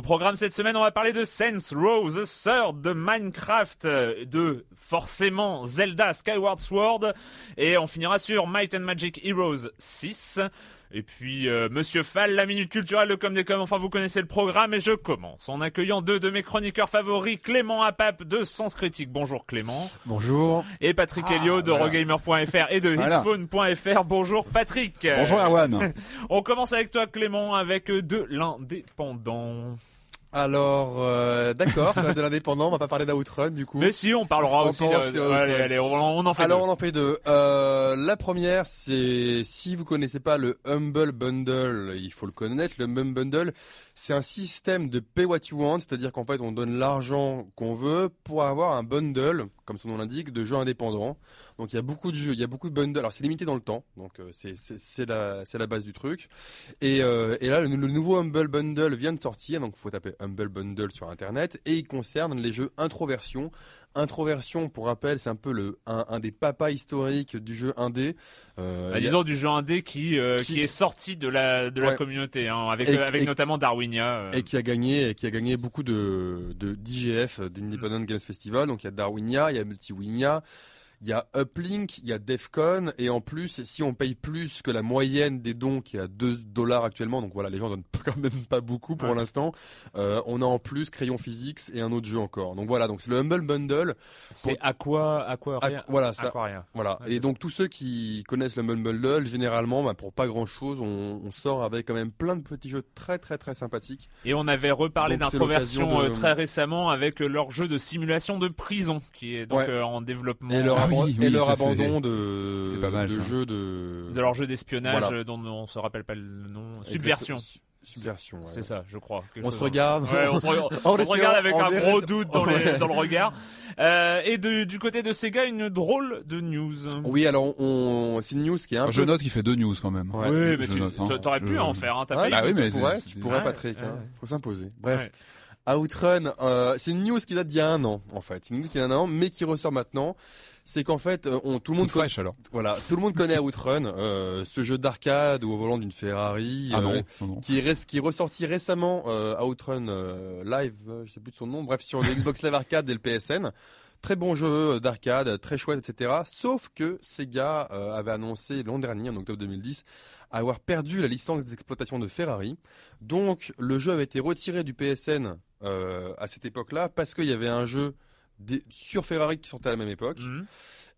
Au programme cette semaine, on va parler de Saints Row, The Third, de Minecraft, de forcément Zelda Skyward Sword, et on finira sur Might and Magic Heroes 6. Et puis euh, Monsieur Fall, la minute culturelle, le com des com, enfin vous connaissez le programme et je commence en accueillant deux de mes chroniqueurs favoris, Clément Apap de Sens Critique. Bonjour Clément. Bonjour. Et Patrick ah, Helio de Regamer.fr et de voilà. Bonjour Patrick. Bonjour Erwan. On commence avec toi Clément avec de l'indépendant. Alors, euh, d'accord, ça va de l'indépendant, on va pas parler d'Outrun du coup. Mais si, on parlera aussi. De... allez, allez, on, en fait Alors deux. on en fait deux. Euh, la première, c'est si vous connaissez pas le Humble Bundle, il faut le connaître. Le Humble Bundle, c'est un système de pay what you want, c'est-à-dire qu'en fait on donne l'argent qu'on veut pour avoir un bundle, comme son nom l'indique, de jeux indépendants. Donc il y a beaucoup de jeux, il y a beaucoup de bundles. Alors c'est limité dans le temps, donc euh, c'est la base du truc. Et, euh, et là le, nouveau Humble Bundle vient de sortir, donc faut taper Humble Bundle sur internet et il concerne les jeux introversion. Introversion, pour rappel, c'est un peu le un, un, des papas historiques du jeu indé. Euh, bah, disons du jeu indé qui, euh, qui, est sorti de la de la communauté, hein, avec avec notamment Darwinia. Et qui a gagné et qui a gagné beaucoup de de d'IGF, d'Independent Games Festival. Donc il y a Darwinia, il y a Multiwinia il y a Uplink, il y a Defcon, et en plus, si on paye plus que la moyenne des dons qui est à 2 dollars actuellement, donc voilà, les gens donnent quand même pas beaucoup pour l'instant, euh, on a en plus Crayon Physics et un autre jeu encore. Donc voilà, donc c'est le Humble Bundle. C'est Aqua, Aqua, voilà, ça, voilà. et donc tous ceux qui connaissent le Humble Bundle, généralement, bah, pour pas grand chose, on, on, sort avec quand même plein de petits jeux très très très sympathiques. Et on avait reparlé d'introversion de... Euh, très récemment avec leur jeu de simulation de prison qui est donc euh, en développement et leur abandon de, pas mal, de jeu de de leur jeu d'espionnage dont on se rappelle pas le nom, Subversion. Subversion. C'est ça, je crois. On se regarde. on se, regarde avec un gros doute dans, dans le regard. Euh, et de, du côté de Sega, une drôle de news. Oui, alors on, c'est une news qui est un je note qu'il fait deux news quand même. Oui, mais tu hein. aurais pu en faire. Hein, bah oui, mais tu pourrais, tu pourrais Patrick. Hein. Faut s'imposer. Bref. Outrun, euh, c'est une news qui date d'il y a un an en fait. C'est une news qui a un an, mais qui ressort maintenant c'est qu'en fait, euh, on, tout le monde fraîche alors. Voilà, tout le monde connaît Outrun, euh, ce jeu d'arcade au volant d'une Ferrari, ah euh, non, qui est qui est ressorti récemment euh, Outrun Live, je sais plus de son nom, bref sur le Xbox Live Arcade et le PSN. Très bon jeu d'arcade, très chouette, etc. Sauf que Sega avait annoncé l'an dernier, en octobre 2010, avoir perdu la licence d'exploitation de Ferrari. Donc le jeu avait été retiré du PSN à cette époque-là parce qu'il y avait un jeu sur Ferrari qui sortaient à la même époque. Mhm.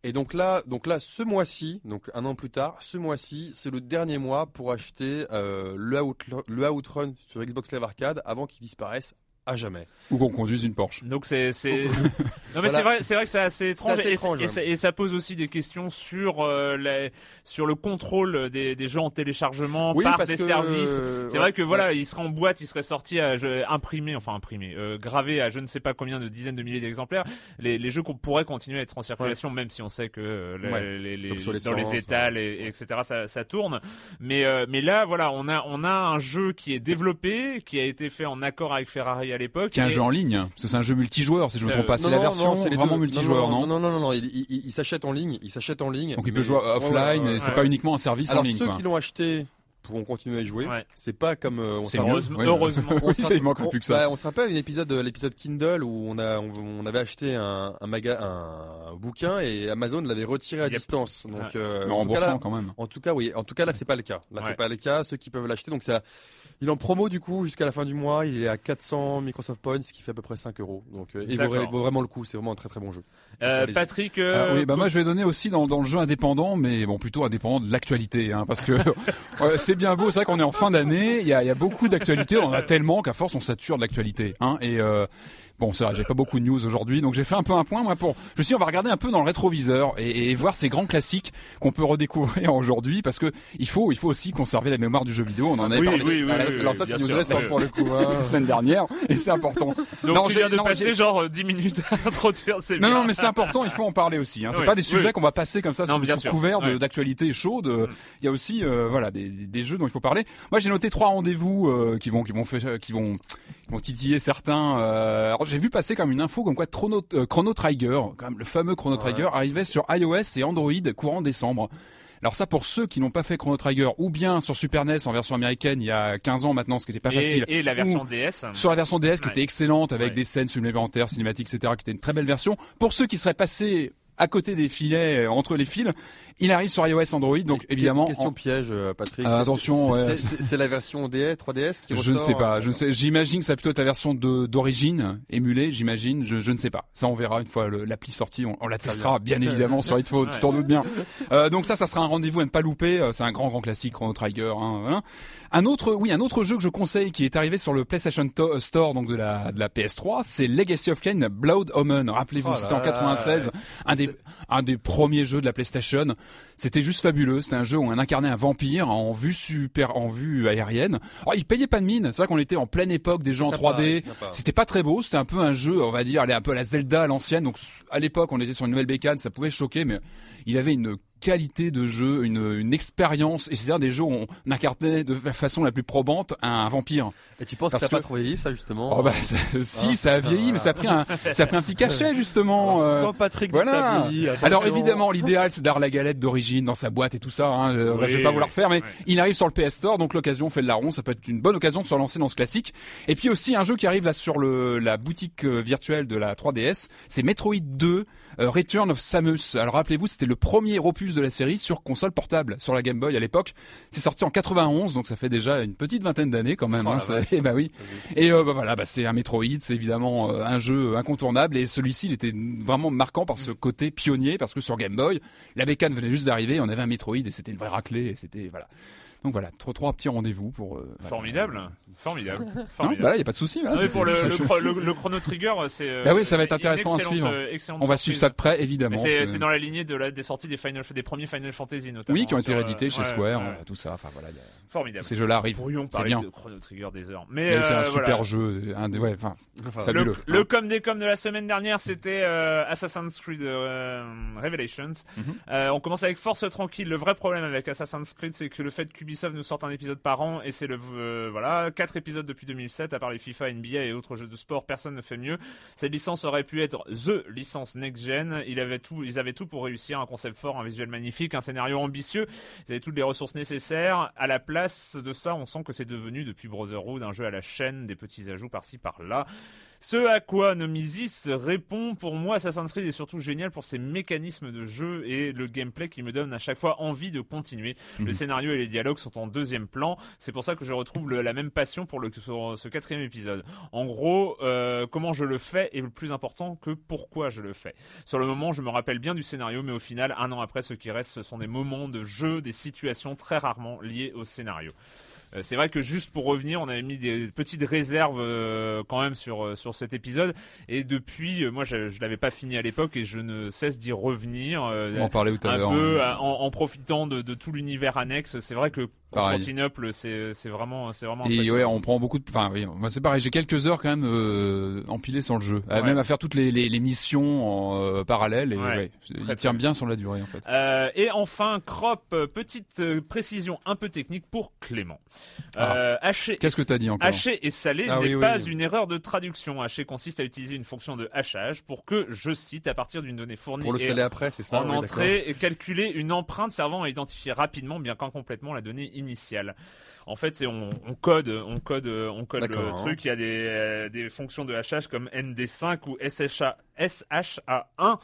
Et donc là, donc là, ce mois-ci, donc un an plus tard, ce mois-ci, c'est le dernier mois pour acheter euh, le, le Outrun sur Xbox Live Arcade avant qu'il disparaisse à jamais. Ou qu'on conduise une Porsche. Donc c'est c'est non mais Voilà. c'est vrai c'est vrai que c'est assez étrange, assez et, étrange, et ouais. ça, et ça pose aussi des questions sur euh, la- sur le contrôle des, des jeux en téléchargement Oui, par des que, services. euh, C'est ouais, vrai que ouais. voilà, il serait en boîte, il serait sorti à je- imprimé, enfin imprimé, euh, gravé à je ne sais pas combien de dizaines de milliers d'exemplaires. Les, les jeux qu'on pourrait continuer à être en circulation, même si on sait que euh, les- Ouais. les, les- dans les étals et, et etc. Ça, ça tourne. Mais euh, mais là voilà, on a on a un jeu qui est développé, qui a été fait en accord avec Ferrari à l'époque. Qui est un jeu en ligne, parce que c'est un jeu multijoueur, si je me C'est- trompe pas. C'est Non, la version c'est vraiment multijoueur, non, non non, non, il, s'achète en ligne, il s'achète en ligne. Donc il peut jouer offline, c'est pas uniquement un service Alors en ligne. ceux quoi. qui l'ont acheté pourront continuer à y jouer. Ouais. C'est pas comme euh, on. Heureusement, Ouais, heureusement. Oui, se ça, il manque on- plus que ça. bah, on se rappelle l'épisode de l'épisode Kindle où on a on, on avait acheté un un, maga, un, un bouquin et Amazon l'avait retiré à Yep. distance. Donc Ouais. euh, Mais en, tout cas, là, quand même. en tout cas oui, en tout cas là c'est pas le cas. Là Ouais. c'est pas le cas, ceux qui peuvent l'acheter donc ça il est en promo du coup jusqu'à la fin du mois, il est à 400 Microsoft Points ce qui fait à peu près 5 euros. Donc euh, il vaut, D'accord. il vaut vraiment le coup, c'est vraiment un très très bon jeu. Euh. Patrick, Ah euh, oui, bah moi je vais donner aussi dans, dans le jeu indépendant, mais bon plutôt indépendant de l'actualité, hein, parce que ouais, c'est bien beau, c'est vrai qu'on est en fin d'année, il y a, y a beaucoup d'actualités, on en a tellement qu'à force on sature de l'actualité, hein, et euh, bon c'est vrai, j'ai pas beaucoup de news aujourd'hui, donc j'ai fait un peu un point moi pour, je me suis dit, on va regarder un peu dans le rétroviseur et, et voir ces grands classiques qu'on peut redécouvrir aujourd'hui, parce que il faut il faut aussi conserver la mémoire du jeu vidéo, on en avait Oui, parlé oui, oui, euh, oui, Alors ça c'est une récente pour le coup. hein. la semaine dernière, et c'est important. donc Non, tu j'ai- viens de non, passer genre euh, 10 minutes à introduire ces Non, non, mais c'est important, il faut en parler aussi. Hein. C'est pas des sujets qu'on va passer comme ça Non, sous, sous couvert d'actualité chaude. Euh, Il y a aussi, euh, voilà, des, des- des jeux dont il faut parler. Moi, j'ai noté trois rendez-vous euh, qui vont, qui vont, qui vont, qui vont titiller certains. Euh, alors, j'ai vu passer comme une info comme quoi Chrono, euh, Chrono Trigger, quand même le fameux Chrono Trigger, arrivait sur iOS et Android courant décembre. Alors ça, pour ceux qui n'ont pas fait Chrono Trigger, ou bien sur Super NES en version américaine il y a 15 ans maintenant, ce qui n'était pas facile, et, et la version DS. sur la version DS qui Ouais. était excellente avec Ouais. des scènes supplémentaires, cinématiques, etc., qui était une très belle version. Pour ceux qui seraient passés à côté des filets, euh, entre les fils, il arrive sur iOS Android, donc évidemment. Question en- piège, euh, Patrick. Euh, attention, c'est- ouais. la version DS, 3DS qui Je ne sais pas, euh, je ne sais. J'imagine que ça plutôt la version d'origine émulée, j'imagine. Je, je ne sais pas. Ça, on verra une fois l'appli sortie. On, on la testera bien évidemment sur Hitfo. Tu t'en doutes bien. Euh, donc ça, ça sera un rendez-vous à ne pas louper. C'est un grand, grand classique Chrono Trigger. Hein, voilà. Un autre, oui, un autre jeu que je conseille qui est arrivé sur le PlayStation To- Store donc de la de la PS3, c'est Legacy of Kain Blood Omen. Rappelez-vous, Oh c'était en là 96, là. un des un des premiers jeux de la PlayStation. C'était juste fabuleux. C'était un jeu où on incarnait un vampire en vue super, en vue aérienne. Alors, il payait pas de mine. C'est vrai qu'on était en pleine époque des jeux en Sympa, 3D. sympa. C'était pas très beau. C'était un peu un jeu, on va dire, un peu à la Zelda à l'ancienne. Donc, à l'époque, on était sur une nouvelle bécane. Ça pouvait choquer, mais il avait une qualité de jeu, une, une expérience. Et c'est-à-dire des jeux où on incarnait de la façon la plus probante un vampire. Et tu penses Parce que ça n'a que- pas trop vieilli, ça, justement Oh bah, ça- si, Ah. ça a vieilli, mais ça a pris un, ça a pris un petit cachet, justement. euh. Quand Patrick dit que ça Voilà. Alors évidemment, l'idéal c'est d'avoir la galette d'origine dans sa boîte et tout ça. Hein. Euh, Oui, je vais pas oui, refaire, mais oui. il arrive sur le PS Store, donc l'occasion fait le larron. Ça peut être une bonne occasion de se relancer dans ce classique. Et puis aussi un jeu qui arrive là sur le la boutique euh, virtuelle de la 3DS, c'est Metroid 2 euh, Return of Samus. Alors rappelez-vous, c'était le premier opus de la série sur console portable, sur la Game Boy à l'époque. C'est sorti en 91, donc ça fait déjà une petite vingtaine d'années quand même. Oh hein, ça- et bah oui. Et euh, bah voilà, bah, c'est un Metroid, c'est évidemment euh, un jeu incontournable et celui-ci il était vraiment marquant par ce côté pionnier parce que sur Game Boy, la bécane venait juste d'arriver, on avait un Metroid et c'était une vraie raclée et c'était voilà. Donc voilà, trois trois petits rendez-vous pour euh, voilà. Formidable, formidable, Non, formidable. bah là, y a pas de souci. là, Non, mais c'était- pour le, le, chro- le- le Chrono Trigger, c'est. euh, Bah oui, ça va être intéressant à suivre. euh, On va suivre ça de près, évidemment. C'est dans la lignée de la, des sorties des Final, des premiers Final Fantasy notamment. Oui, qui ont été euh, réédités chez ouais, Square, ouais. tout ça. Enfin voilà, y a- Formidable. ces jeux-là arrivent. Pourrions C'est parler bien. de Chrono Trigger des heures. Mais, Mais c'est un voilà. super jeu, un des, ouais, enfin, fabuleux. Le, le hein. comme des comme de la semaine dernière, c'était euh, Assassin's Creed euh, Revelations. Mhm. Euh, on commence avec Force Tranquille. Le vrai problème avec Assassin's Creed, c'est que le fait qu'Ubisoft nous sorte un épisode par an, et c'est le euh, voilà quatre épisodes depuis 2007, à part les FIFA, NBA et autres jeux de sport, personne ne fait mieux. Cette licence aurait pu être the licence next gen. Il avait tout, ils avaient tout pour réussir, un concept fort, un visuel magnifique, un scénario ambitieux. Ils avaient toutes les ressources nécessaires. À la place de ça, on sent que c'est devenu depuis Brotherhood un jeu à la chaîne, des petits ajouts par-ci par-là. Ce à quoi Nomisis répond, pour moi, Assassin's Creed est surtout génial pour ses mécanismes de jeu et le gameplay qui me donne à chaque fois envie de continuer. Le Mhm. scénario et les dialogues sont en deuxième plan. C'est pour ça que je retrouve le- la même passion pour le, ce quatrième épisode. En gros, euh, comment je le fais est le plus important que pourquoi je le fais. Sur le moment, je me rappelle bien du scénario, mais au final, un an après, ce qui reste, ce sont des moments de jeu, des situations très rarement liées au scénario. Euh, c'est vrai que juste pour revenir, on avait mis des petites réserves euh, quand même sur euh, sur cet épisode et depuis, moi je, je l'avais pas fini à l'époque et je ne cesse d'y revenir. On en parlait tout à un peu en, en profitant de, de tout l'univers annexe. C'est vrai que. Constantinople, c'est vraiment c'est vraiment Et impressionnant. ouais, on prend beaucoup de. Enfin, oui, moi c'est pareil. J'ai quelques heures quand même euh, empilées sur le jeu, Euh, Ouais. même à faire toutes les, les, les missions en euh, parallèle. Et Ouais. ouais, Très, il tient bien sur la durée en fait. Euh, et enfin, crop, petite précision un peu technique pour Clément. Euh, Ah. Qu'est-ce que t'as dit encore? Hacher et saler Ah n'est oui, pas oui. une erreur de traduction. Hacher consiste à utiliser une fonction de hachage pour que, je cite, à partir d'une donnée fournie Pour le sceller après, c'est ça en oui, entrée, et calculer une empreinte servant à identifier rapidement, bien qu'incomplètement, la donnée initiale. En fait, c'est on, on code, on code, euh, on code le D'accord, hein. truc. Il y a des, euh, des fonctions de hachage comme ND5 ou SHA, SHA1. Bien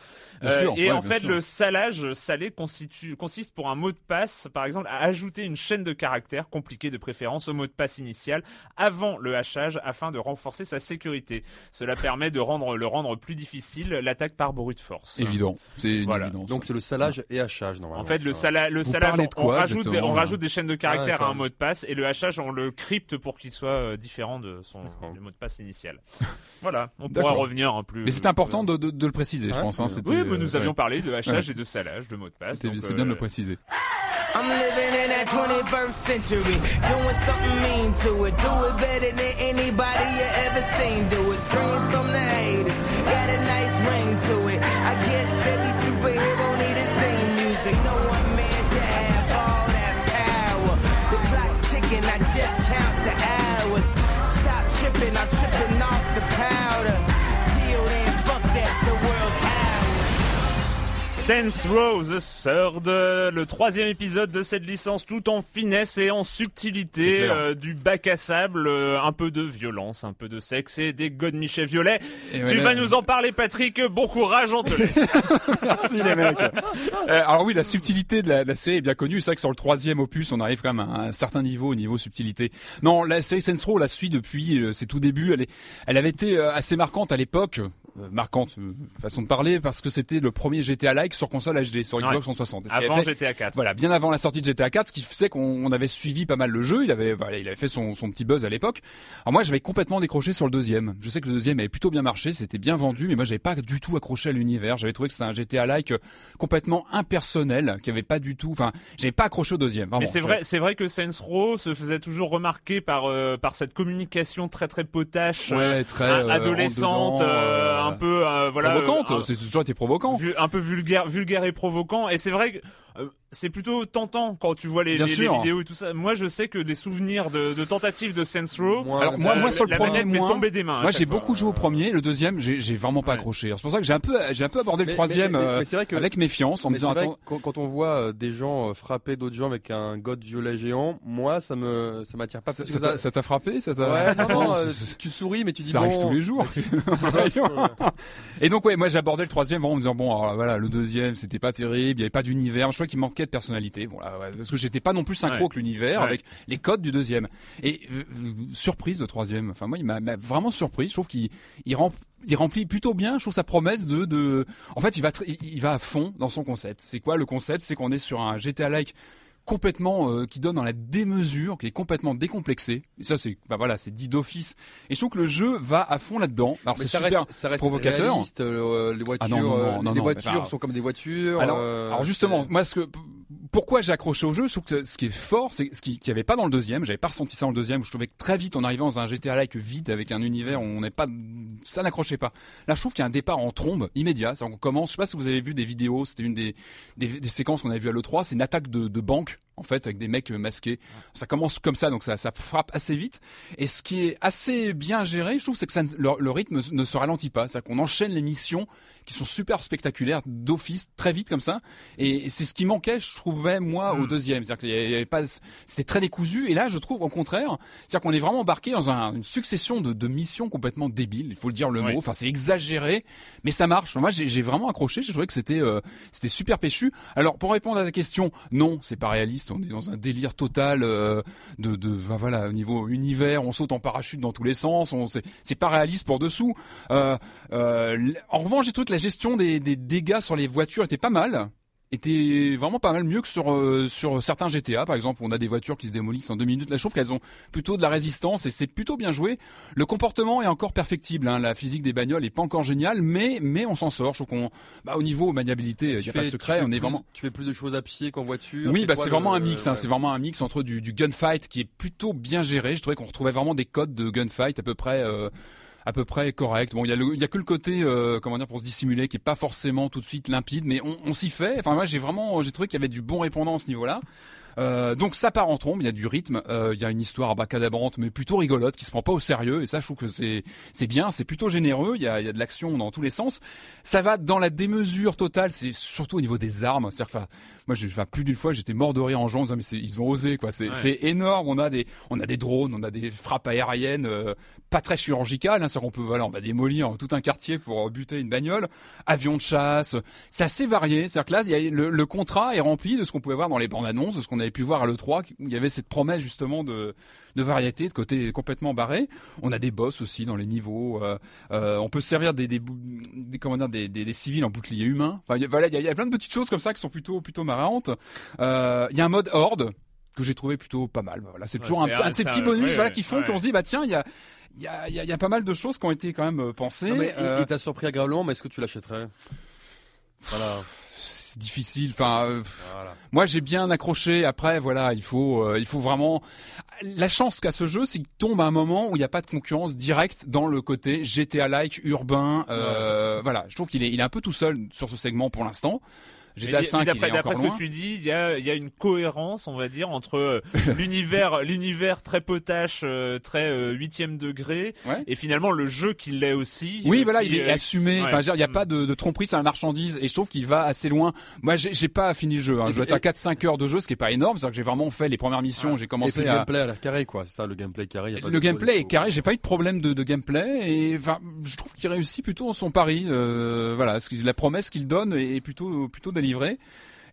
Euh, sûr, et ouais, en fait, sûr. le salage salé constitue, consiste pour un mot de passe, par exemple, à ajouter une chaîne de caractères compliquée de préférence au mot de passe initial avant le hachage afin de renforcer sa sécurité. Cela permet de rendre le rendre plus difficile l'attaque par brute force. Évident, c'est Voilà. Donc c'est le salage et hachage normalement. En fait, le, sala- le salage, on, de quoi, on rajoute, exactement, on rajoute des chaînes de caractères Ah, à d'accord. un mot de passe et le hachage, on le crypte pour qu'il soit euh, différent de son du mot de passe initial. voilà, on pourra revenir un plus. Mais c'est important de, de, de le préciser, je Ouais, pense. Hein, Oui, mais nous euh, avions ouais. parlé de hachage Ouais. et de salage de mot de passe. C'est bien de euh, le préciser. I'm living in that 21st century, doing something mean to it. Do it better than anybody you ever seen. Do it. Screams from the haters, got a nice ring to it. Row the Third, euh, le troisième épisode de cette licence, tout en finesse et en subtilité, euh, du bac à sable, euh, un peu de violence, un peu de sexe et des godemichets violets. Et tu vas nous en parler, Patrick. Bon courage, on te laisse. Merci les mecs. Euh, alors oui, la subtilité de la, de la série est bien connue. C'est vrai que sur le troisième opus, on arrive quand même à un certain niveau au niveau subtilité. Non, la série Row, on la suit depuis ses tout débuts. Elle, est, elle avait été assez marquante à l'époque. Euh, marquante euh, façon de parler parce que c'était le premier GTA-like sur console HD sur Xbox Ouais. 360. Et ce qui avait Avant fait- GTA 4. Voilà, bien avant la sortie de GTA 4, ce qui faisait qu'on on avait suivi pas mal le jeu. Il avait, voilà, il avait fait son, son petit buzz à l'époque. Alors moi, j'avais complètement décroché sur le deuxième. Je sais que le deuxième avait plutôt bien marché, c'était bien vendu, mais moi, j'avais pas du tout accroché à l'univers. J'avais trouvé que c'était un GTA-like euh, complètement impersonnel, qui avait pas du tout. Enfin, j'avais pas accroché au deuxième. Vraiment. Mais c'est vrai, c'est vrai que Saints Row se faisait toujours remarquer par euh, par cette communication très très potache, Ouais, très euh, adolescente, dedans, euh, un peu euh, voilà, provocante. euh, c'est toujours été provocant. un peu vulgaire, vulgaire et provocant. Et c'est vrai que euh, c'est plutôt tentant quand tu vois les, vidéos et tout ça. Moi, je sais que des souvenirs de, de tentatives de Saints Row. Moi, Alors, moi, euh, moi, sur le la premier, m'est moi, tombée des mains. Moi, j'ai beaucoup joué au premier. Le deuxième, j'ai j'ai vraiment pas Ouais. accroché. C'est pour ça que j'ai un peu, j'ai un peu abordé le troisième mais- mais- euh, vrai que- avec méfiance, en me disant attends. quand, quand on voit euh, des gens frapper d'autres gens avec un god violet géant, moi ça me ça m'attire pas Ça plus ça que t'a frappé ça t'a- Ouais, non, non, c'est- tu souris, mais tu dis ça bon. arrive tous les jours. Et donc ouais, moi j'abordais le troisième en me disant bon alors, voilà le deuxième c'était pas terrible, il y avait pas d'univers, je crois qu'il de personnalité, bon là, ouais, parce que j'étais pas non plus synchro Ouais. avec l'univers, Ouais. avec les codes du deuxième. Et euh, euh, surprise le troisième, enfin moi il m'a vraiment surpris, je trouve qu'il il rem- il remplit plutôt bien, je trouve sa promesse de de en fait il va il, il va à fond dans son concept. C'est quoi le concept? C'est qu'on est sur un GTA like complètement euh, qui donne dans la démesure, qui est complètement décomplexé. Et ça c'est bah voilà, c'est dit d'office. Et je trouve que le jeu va à fond là-dedans. Alors c'est super reste, ça reste provocateur. réaliste, euh, les voitures, Ah non, non, non, euh, non, les voitures sont comme des voitures. Alors, euh, alors justement, moi, ce que, pourquoi j'ai accroché au jeu, je trouve que ce qui est fort, c'est ce qui, qui avait pas dans le deuxième. J'avais pas ressenti ça dans le deuxième. Je trouvais que très vite, on arrivait dans un GTA-like vide avec un univers où on n'est pas, ça n'accrochait pas. Là, je trouve qu'il y a un départ en trombe immédiat. Qu'on commence. Je sais pas si vous avez vu des vidéos. C'était une des, des, des séquences qu'on avait vu à l'E3. C'est une attaque de, de banque en fait avec des mecs masqués. Ça commence comme ça, donc ça, ça frappe assez vite. Et ce qui est assez bien géré, je trouve, c'est que ça, le, le rythme ne se ralentit pas. C'est-à-dire qu'on enchaîne les missions qui sont super spectaculaires d'office très vite comme ça. Et, c'est ce qui manquait, je trouvais moi, au deuxième. C'est-à-dire qu'il y avait- pas, c'était très décousu. Et là, je trouve au contraire, c'est-à-dire qu'on est vraiment embarqué dans un- une succession de, de missions complètement débiles. Il faut le dire le Oui. mot. Enfin, c'est exagéré, mais ça marche. Moi, j'ai j'ai vraiment accroché. J'ai trouvé que c'était, euh, c'était super péchu. Alors, pour répondre à ta question, non, c'est pas réaliste. On est dans un délire total euh, de, de, voilà, au niveau univers, on saute en parachute dans tous les sens. On, c'est, pas réaliste pour dessous. Euh, euh, en revanche, j'ai trouvé que la gestion des, des dégâts sur les voitures était pas mal. Était vraiment pas mal mieux que sur euh, sur certains GTA par exemple où on a des voitures qui se démolissent en deux minutes. Là je trouve qu'elles ont plutôt de la résistance et c'est plutôt bien joué. Le comportement est encore perfectible hein. la physique des bagnoles est pas encore géniale mais mais on s'en sort. Je trouve qu'on bah, au niveau maniabilité il y a pas de secret on est vraiment tu fais plus de choses à pied qu'en voiture. Oui bah c'est vraiment un mix hein. c'est vraiment un mix entre du, du gunfight qui est plutôt bien géré. Je trouvais qu'on retrouvait vraiment des codes de gunfight à peu près euh, à peu près correct. Bon, il y a il y a que le côté euh, comment dire pour se dissimuler qui est pas forcément tout de suite limpide, mais on, on s'y fait. Enfin moi j'ai vraiment j'ai trouvé qu'il y avait du bon répondant à ce niveau-là. Euh, donc ça part en trombe, il y a du rythme, euh, il y a une histoire bacadabrante mais plutôt rigolote qui se prend pas au sérieux et ça je trouve que c'est c'est bien, c'est plutôt généreux, il y a, il y a de l'action dans tous les sens. Ça va dans la démesure totale, c'est surtout au niveau des armes, c'est-à-dire moi j'ai enfin, plus d'une fois j'étais mort de rire en jouant, mais ils ont osé quoi, c'est énorme, on a des on a des drones, on a des frappes aériennes euh, pas très chirurgicales, hein, on peut voilà, on va démolir tout un quartier pour buter une bagnole, avion de chasse, c'est assez varié, c'est-à-dire que là il y a, le, le contrat est rempli de ce qu'on pouvait voir dans les bandes annonces, de ce qu'on avait pu voir à l'E3, il y avait cette promesse justement de, de variété, de côté complètement barré. On a des boss aussi dans les niveaux. Euh, euh, on peut servir des, des, des comment dire, des, des, des, civils en bouclier humain. Enfin, voilà, il y, y, a plein de petites choses comme ça qui sont plutôt plutôt marrantes. Euh, il y a un mode horde que j'ai trouvé plutôt pas mal. Voilà, c'est toujours un, un, de ces petits bonus ouais, voilà, qui font qu'on se dit bah tiens, il y a il y a, y, a, y a pas mal de choses qui ont été quand même pensées. Non, mais, euh... Il t'a surpris agréablement, mais est-ce que tu l'achèterais? Voilà c'est difficile. Enfin, euh, voilà. moi j'ai bien accroché. Après, voilà, il faut, euh, il faut vraiment. La chance qu'a ce jeu, c'est qu'il tombe à un moment où il n'y a pas de concurrence directe dans le côté GTA-like urbain. Euh, ouais. Voilà, je trouve qu'il est, il est un peu tout seul sur ce segment pour l'instant. GTA 5 d'après, d'après ce que tu dis, il y a, il y a une cohérence, on va dire, entre l'univers, l'univers très potache, euh, très huitième euh, degré, ouais. et finalement le jeu qui l'est aussi. Oui, euh, voilà, il est assumé. Enfin, il n'y a pas de, de tromperie, c'est la marchandise, et je trouve qu'il va assez loin. Moi, j'ai, j'ai pas fini le jeu. Hein. Je dois être à 4-5 heures de jeu, ce qui est pas énorme. C'est-à-dire que j'ai vraiment fait les premières missions. Ouais. J'ai commencé et puis, à. Le gameplay à l'air carré, quoi. C'est ça, le gameplay carré. Y a pas le gameplay est carré. J'ai pas eu de problème de, de gameplay, et enfin, je trouve qu'il réussit plutôt son pari. Euh, voilà, la promesse qu'il donne est plutôt plutôt délivrée.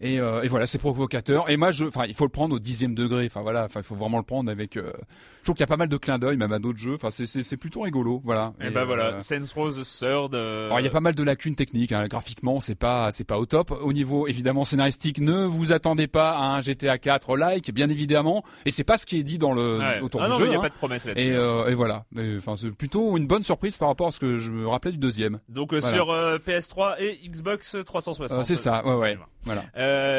Et, euh, et, voilà, c'est provocateur. Et moi, je, enfin, il faut le prendre au dixième degré. Enfin voilà, enfin, il faut vraiment le prendre avec. Euh, je trouve qu'il y a pas mal de clins d'œil, même à d'autres jeux. Enfin, c'est, c'est, c'est plutôt rigolo, voilà. Et, et ben euh, voilà, Saints Row the Third. Euh, Alors il y a pas mal de lacunes techniques. Hein. Graphiquement, c'est pas, c'est pas au top. Au niveau évidemment scénaristique, ne vous attendez pas à un GTA 4 like, bien évidemment. Et c'est pas ce qui est dit dans le ouais. autour ah du non, jeu. Il y a hein. pas de promesse là-dessus. Et, euh, et voilà. Enfin, c'est plutôt une bonne surprise par rapport à ce que je me rappelais du deuxième. Donc voilà. sur PS3 et Xbox 360. c'est ça. Ouais, ouais. Voilà.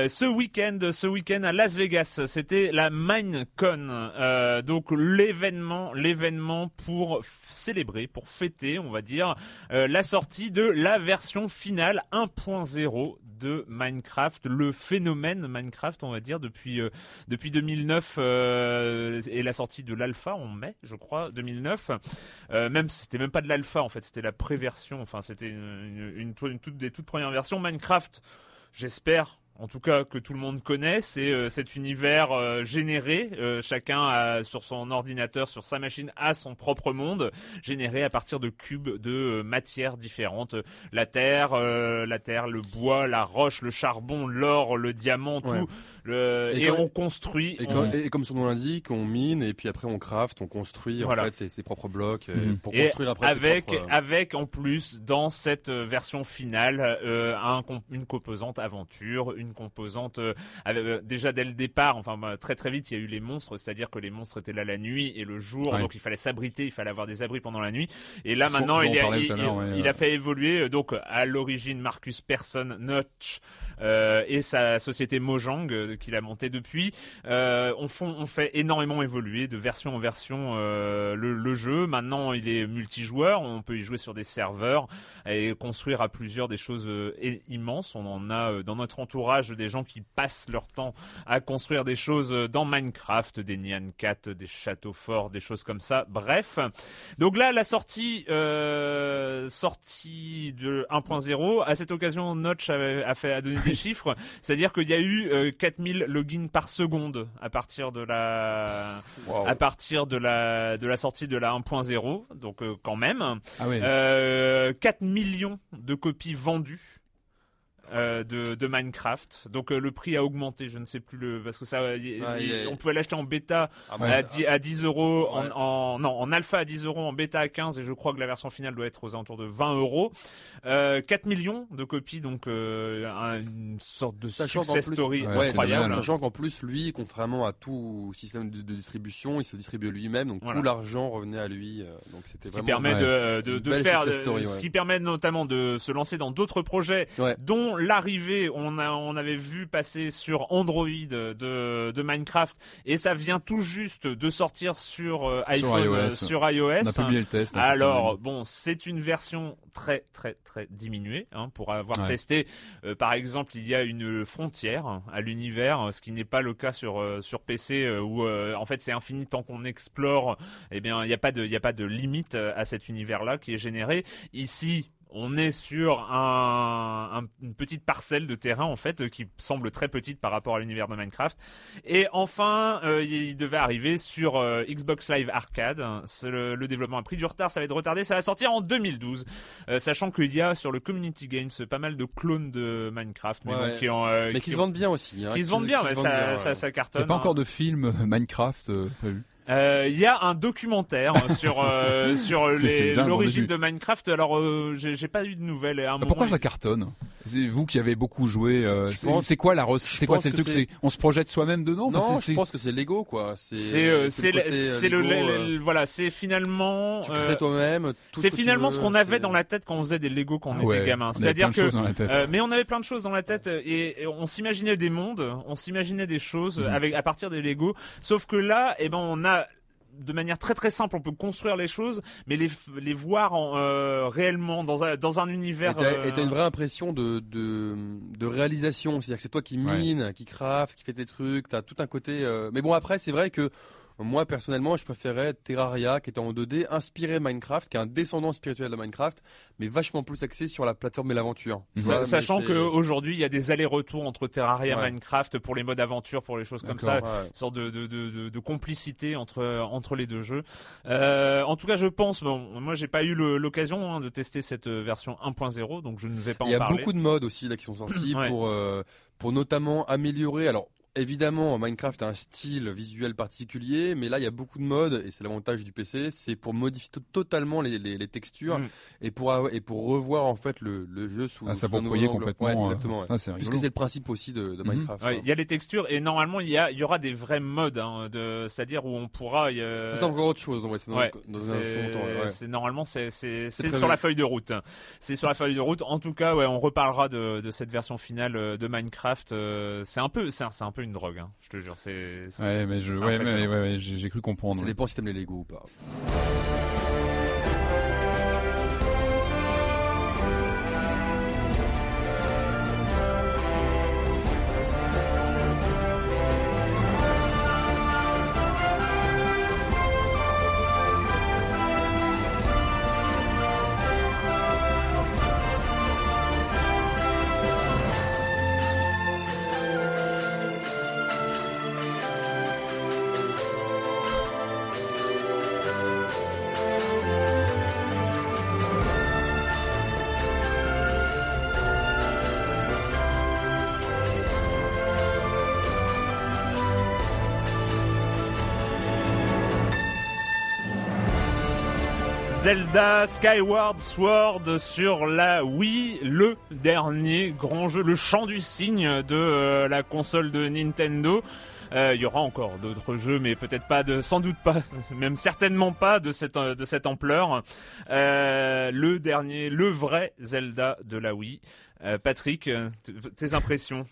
Ce week-end, ce week-end à Las Vegas, c'était la Minecon, euh, donc l'événement, l'événement pour célébrer, pour fêter, on va dire, euh, la sortie de la version finale 1.0 de Minecraft, le phénomène Minecraft, on va dire, depuis euh, depuis 2009 euh, et la sortie de l'alpha en mai, je crois, 2009. Euh, même c'était même pas de l'alpha en fait, c'était la pré-version. Enfin, c'était une, des toutes premières versions Minecraft. J'espère en tout cas que tout le monde connaît, c'est euh, cet univers euh, généré. Euh, chacun a, sur son ordinateur, sur sa machine, a son propre monde généré à partir de cubes de matières différentes. La terre, la terre, le bois, la roche, le charbon, l'or, le diamant, tout. Ouais. Le, et, et quand, on construit. Et, on... Comme, et, comme son nom l'indique, on mine et puis après on craft, on construit voilà. en fait ses, ses, propres blocs mmh. pour et construire après. Avec ses propres... avec en plus dans cette version finale un, une composante aventure, une composante euh, euh, déjà dès le départ, enfin bah, très très vite, il y a eu les monstres, c'est-à-dire que les monstres étaient là la nuit et le jour, ouais. donc il fallait s'abriter, il fallait avoir des abris pendant la nuit. Et là maintenant, il, a, il, ouais, il a, fait évoluer euh, donc à l'origine Marcus Persson Notch. Euh, et sa société Mojang euh, qu'il a montée depuis. Euh, on, on, fait énormément évoluer de version en version euh, le, le, jeu. Maintenant, il est multijoueur. On peut y jouer sur des serveurs et construire à plusieurs des choses euh, immenses. On en a euh, dans notre entourage des gens qui passent leur temps à construire des choses dans Minecraft, des Nyan Cat, des châteaux forts, des choses comme ça. Bref, donc là la sortie sortie de 1.0 à cette occasion Notch a fait a donné des chiffres, c'est-à-dire qu'il y a eu euh, 4000 logins par seconde à partir de la wow. à partir de la de la sortie de la 1.0, donc euh, quand même. Ah oui. euh, 4 millions de copies vendues. Euh, de, de Minecraft. Donc euh, le prix a augmenté, je ne sais plus le parce que ça, y- Ouais, y- il est- on pouvait l'acheter en bêta Ah, à, 10, à 10 euros, en, Ouais. en- non en alpha à 10 euros, en bêta à 15 et je crois que la version finale doit être aux alentours de 20 euros. Euh, 4 millions de copies, donc euh, un- une sorte de Sachant success plus- story Ouais, Ouais, incroyable. génial. sachant qu'en plus, lui, contrairement à tout système de, de distribution, il se distribue lui-même, donc Voilà. tout l'argent revenait à lui. euh, donc c'était Ce qui vraiment permet ouais. de, de, de faire, story, ce ouais. qui permet notamment de se lancer dans d'autres projets, Ouais. L'arrivée, on a, on avait vu passer sur Android de, de Minecraft, et ça vient tout juste de sortir sur euh, Sur iPhone, iOS. euh, sur iOS. On a publié le test. hein, Alors bon, c'est une version très très très diminuée hein, pour avoir Ouais. testé. euh, par exemple, il y a une frontière à l'univers, ce qui n'est pas le cas sur euh, sur PC où euh, en fait c'est infini tant qu'on explore. Eh bien, il n'y a pas de y a pas de limite à cet univers-là qui est généré. Ici. On est sur un, un- une petite parcelle de terrain en fait qui semble très petite par rapport à l'univers de Minecraft. Et enfin, euh, il devait arriver sur euh, Xbox Live Arcade. Le, le développement a pris du retard, ça va être retardé, ça va sortir en 2012. Euh, sachant qu'il y a sur le Community Games pas mal de clones de Minecraft, mais, Ouais. bon, qui, ont, euh, Mais qui se ont- vendent bien aussi. hein, qui se vendent bien, mais ça, vendent bien, ça, ouais. ça Il cartonne. n'y a pas hein. encore de film euh, Minecraft Euh, Il y a un documentaire sur euh, sur l'origine de Minecraft. Alors, euh, j'ai pas eu de nouvelles. À un moment, pourquoi il- ça cartonne C'est vous qui avez beaucoup joué. euh, c'est quoi la C'est quoi C'est le truc on se projette soi-même dedans Non, je pense que c'est Lego quoi. C'est C'est euh, le voilà, c'est finalement. Tu euh, crées toi-même. c'est finalement veux, ce qu'on avait dans la tête quand on faisait des Lego quand on Ah ouais, était gamin. on avait C'est-à-dire plein de que choses dans la tête. Mais on avait plein de choses dans la tête et, et on s'imaginait des mondes, on s'imaginait des choses Mhm. avec à partir des Lego. Sauf que là, eh ben, on a de manière très très simple, on peut construire les choses, mais les les voir en, euh, réellement dans un dans un Et univers. t'as euh, et t'as une vraie impression de, de, de réalisation, c'est-à-dire que c'est toi qui Ouais. mine, qui craft, qui fait tes trucs, t'as tout un côté... euh, Mais bon après c'est vrai que moi personnellement je préférais Terraria qui était en 2D, inspiré Minecraft, qui est un descendant spirituel de Minecraft, mais vachement plus axé sur la plateforme et l'aventure. Ouais, sachant qu'aujourd'hui il y a des allers-retours entre Terraria, Ouais. Minecraft pour les modes aventure, pour les choses comme ça. Ouais. une sorte de, de, de, complicité entre entre les deux jeux. Euh, en tout cas, je pense. Bon, moi, j'ai pas eu l'occasion hein, de tester cette euh, version 1.0, donc je ne vais pas Il y en a parler. beaucoup de modes aussi là qui sont sortis pour euh, pour notamment améliorer. Alors évidemment, Minecraft a un style visuel particulier, mais là il y a beaucoup de modes et c'est l'avantage du PC, c'est pour modifier to- totalement les, les, les textures Mm. et pour et pour revoir en fait le, le jeu sous Ah, sous un s'approprier nouveau angle. complètement. Ouais, euh, exactement. ouais. ah, Puisque c'est le principe aussi de, de Mhm. Minecraft. Hein. il y a les textures et normalement il y a il y aura des vrais modes, hein, de c'est-à-dire où on pourra. a- Ça c'est encore autre chose. c'est dans, dans un second normalement c'est sur la feuille de route. C'est sur la feuille de route. En tout cas, ouais, on reparlera de, de cette version finale euh, de Minecraft. euh, C'est un peu c'est un, c'est un peu une drogue, hein, je te jure. C'est c'est- Ouais, mais je, ouais, mais, ouais, ouais, j'ai j'ai cru comprendre. Ça dépend si t'aimes les Lego ou pas. Zelda Skyward Sword sur la Wii, le dernier grand jeu, le chant du cygne de euh, la console de Nintendo. Euh, Il y aura encore d'autres jeux, mais peut-être pas de, sans doute pas, même certainement pas de cette euh, ampleur. Le dernier, le vrai Zelda de la Wii. Patrick, tes impressions?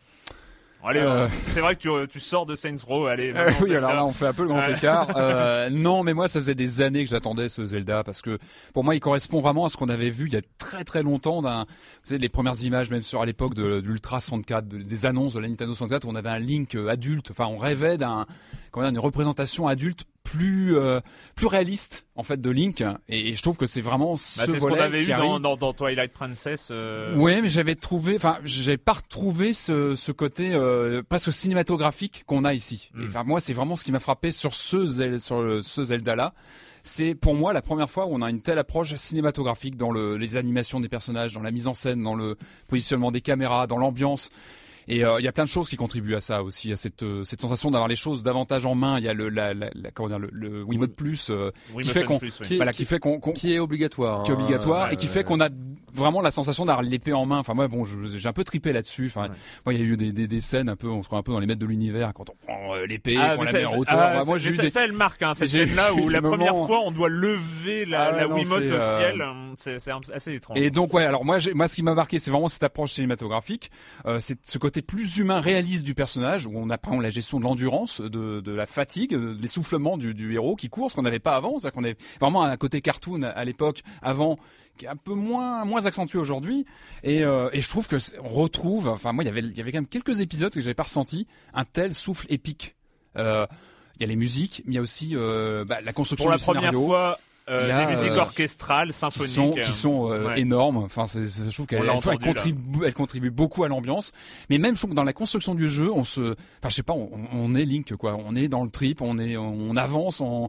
Allez, Euh. euh, c'est vrai que tu, tu sors de Saints Row. Allez, Euh, oui, alors là, on fait un peu le grand Ouais. écart. Euh, non, mais moi, ça faisait des années que j'attendais ce Zelda parce que pour moi, il correspond vraiment à ce qu'on avait vu il y a très très longtemps. D'un, vous savez, les premières images, même sur à l'époque de, de l'Ultra 64, de- des annonces de la Nintendo 64, où on avait un Link euh, adulte. Enfin, on rêvait d'un, comment dire, une représentation adulte plus euh, plus réaliste en fait de Link et, je trouve que c'est vraiment ce bah, c'est ce qu'on avait qui eu dans, dans, Twilight Princess. Euh, ouais, mais j'avais trouvé, enfin, j'avais pas retrouvé ce, ce côté euh, presque cinématographique qu'on a ici. Mm. Et, Enfin, moi, c'est vraiment ce qui m'a frappé sur ce Zel- sur le- ce Zelda là. C'est pour moi la première fois où on a une telle approche cinématographique dans le, les animations des personnages, dans la mise en scène, dans le positionnement des caméras, dans l'ambiance. Et euh, il y a plein de choses qui contribuent à ça aussi, à cette, euh, cette sensation d'avoir les choses davantage en main. Il y a le, la, la, la- comment dire, le, le Wiimote Plus euh, qui fait qu'on, oui. Qui- voilà, qui fait qu'on, qu'on- Qui est obligatoire. qui est hein. obligatoire et qui fait qu'on a vraiment la sensation d'avoir l'épée en main. Enfin moi bon, j'ai un peu tripé là-dessus. Enfin moi il y a eu des, des, des scènes un peu, on se croit un peu dans les maîtres de l'univers quand on prend euh, l'épée, Ah, qu'on mais la met en hauteur. ah, Bah, moi c'est- j'ai eu ça, des ça, elle marque, hein, cette scène-là où la première fois on doit lever la, Ah ouais, la non, Wiimote au ciel. C'est c'est assez étrange. Et donc ouais, alors moi, moi ce qui m'a marqué, c'est vraiment cette approche cinématographique, c'est ce côté plus humain, réaliste du personnage, où on apprend la gestion de l'endurance, de, de la fatigue, de l'essoufflement du, du héros qui court, ce qu'on n'avait pas avant, c'est-à-dire qu'on avait vraiment un côté cartoon à l'époque, avant, qui est un peu moins moins accentué aujourd'hui. Et, euh, et je trouve que on retrouve, enfin moi il y avait il y avait quand même quelques épisodes que j'avais pas ressenti un tel souffle épique. Euh, Il y a les musiques, mais il y a aussi euh, bah, la construction Pour la du première scénario fois, euh, a, des musiques euh, orchestrales, qui symphoniques. sont qui sont euh, Ouais. énormes. Enfin, c'est, je trouve qu'elle elle, contribue, elle contribue beaucoup à l'ambiance. Mais même je trouve que dans la construction du jeu, on se, enfin, je sais pas, on, on est Link quoi. On est dans le trip, on est, on avance, on,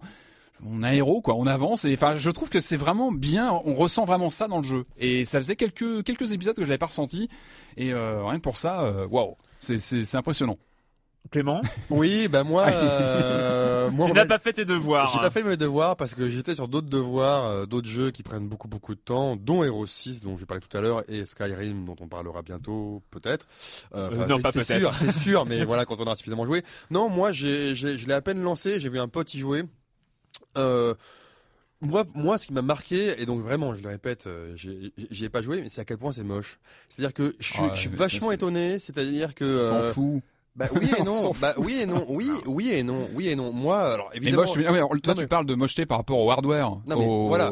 on a un héros quoi. On avance et enfin, je trouve que c'est vraiment bien. On ressent vraiment ça dans le jeu. Et ça faisait quelques quelques épisodes que je l'avais pas ressenti. Et euh, rien que pour ça, euh, waouh, c'est, c'est impressionnant. Clément, Oui, bah moi, euh, moi, tu n'as pas fait tes devoirs. J'ai pas fait mes devoirs parce que j'étais sur d'autres devoirs, euh, d'autres jeux qui prennent beaucoup beaucoup de temps, dont Hero 6 dont je parlais tout à l'heure et Skyrim dont on parlera bientôt peut-être. Euh, Euh, non, c'est- pas c'est peut-être. sûr, c'est sûr, mais voilà quand on aura suffisamment joué. Non, moi j'ai, j'ai- je l'ai à peine lancé, j'ai vu un pote y jouer. Euh, moi, moi, ce qui m'a marqué, et donc vraiment, je le répète, j'ai- j'y ai pas joué, mais c'est à quel point c'est moche. C'est-à-dire que je suis, Ouais, je suis mais vachement ça, c'est- étonné, c'est-à-dire que. On s'en euh, fout. Bah oui et On non, bah oui et non, oui, oui et non, oui et non. Moi, alors Mais évidemment. moche, tu- ah ouais, alors, toi Non, tu mais- parles de mocheté par rapport au hardware, Non, mais au, voilà,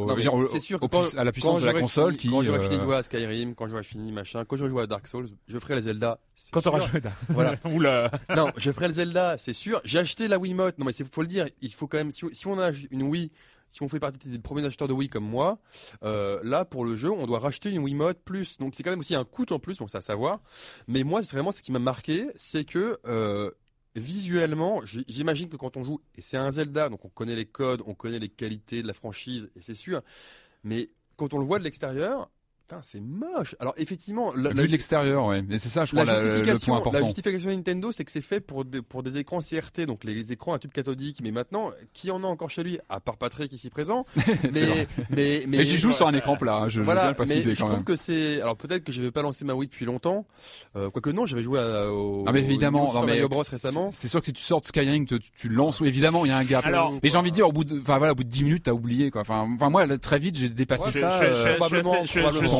c'est sûr que au quand- à la puissance quand de la j'aurai console fini- qui. quand j'aurai euh, fini de jouer à Skyrim, quand j'aurai fini machin, quand j'aurai joué à Dark Souls, je ferai les Zelda. c'est Quand t'auras joué, là. Voilà. Oula. non, je ferai le Zelda, c'est sûr. J'ai acheté la Wiimote. Non mais il faut le dire, il faut quand même si, si on a une Wii, si on fait partie des premiers acheteurs de Wii comme moi, euh, là pour le jeu, on doit racheter une Wiimote plus. Donc c'est quand même aussi un coût en plus, donc c'est à savoir. Mais moi, c'est vraiment ce qui m'a marqué, c'est que euh, visuellement, j'imagine que quand on joue, et c'est un Zelda, donc on connaît les codes, on connaît les qualités de la franchise, et c'est sûr. Mais quand on le voit de l'extérieur, putain, c'est moche. Alors effectivement, la, Vu la- de l'extérieur, ouais. Mais c'est ça, je la crois, la- le justification, point la important. justification de Nintendo, c'est que c'est fait pour des, pour des écrans CRT, donc les écrans à tube cathodique. Mais maintenant, qui en a encore chez lui À part Patrick ici présent. Mais, mais, Mais j'y joue sur un écran plat, hein, je, je Voilà, le mais préciser je quand trouve même. que c'est. Alors peut-être que je vais pas lancé ma Wii depuis longtemps. Euh, quoique non, j'avais joué à, au. Ah mais évidemment, non, mais Mario Bros récemment. C'est sûr que si tu sors de Skyrim, tu, tu le lances, oui, évidemment, il y a un gap. Alors- mais j'ai envie de dire, au bout de, enfin voilà, au bout de 10 minutes, t'as oublié quoi. Enfin, enfin moi, très vite, j'ai dépassé je- ça.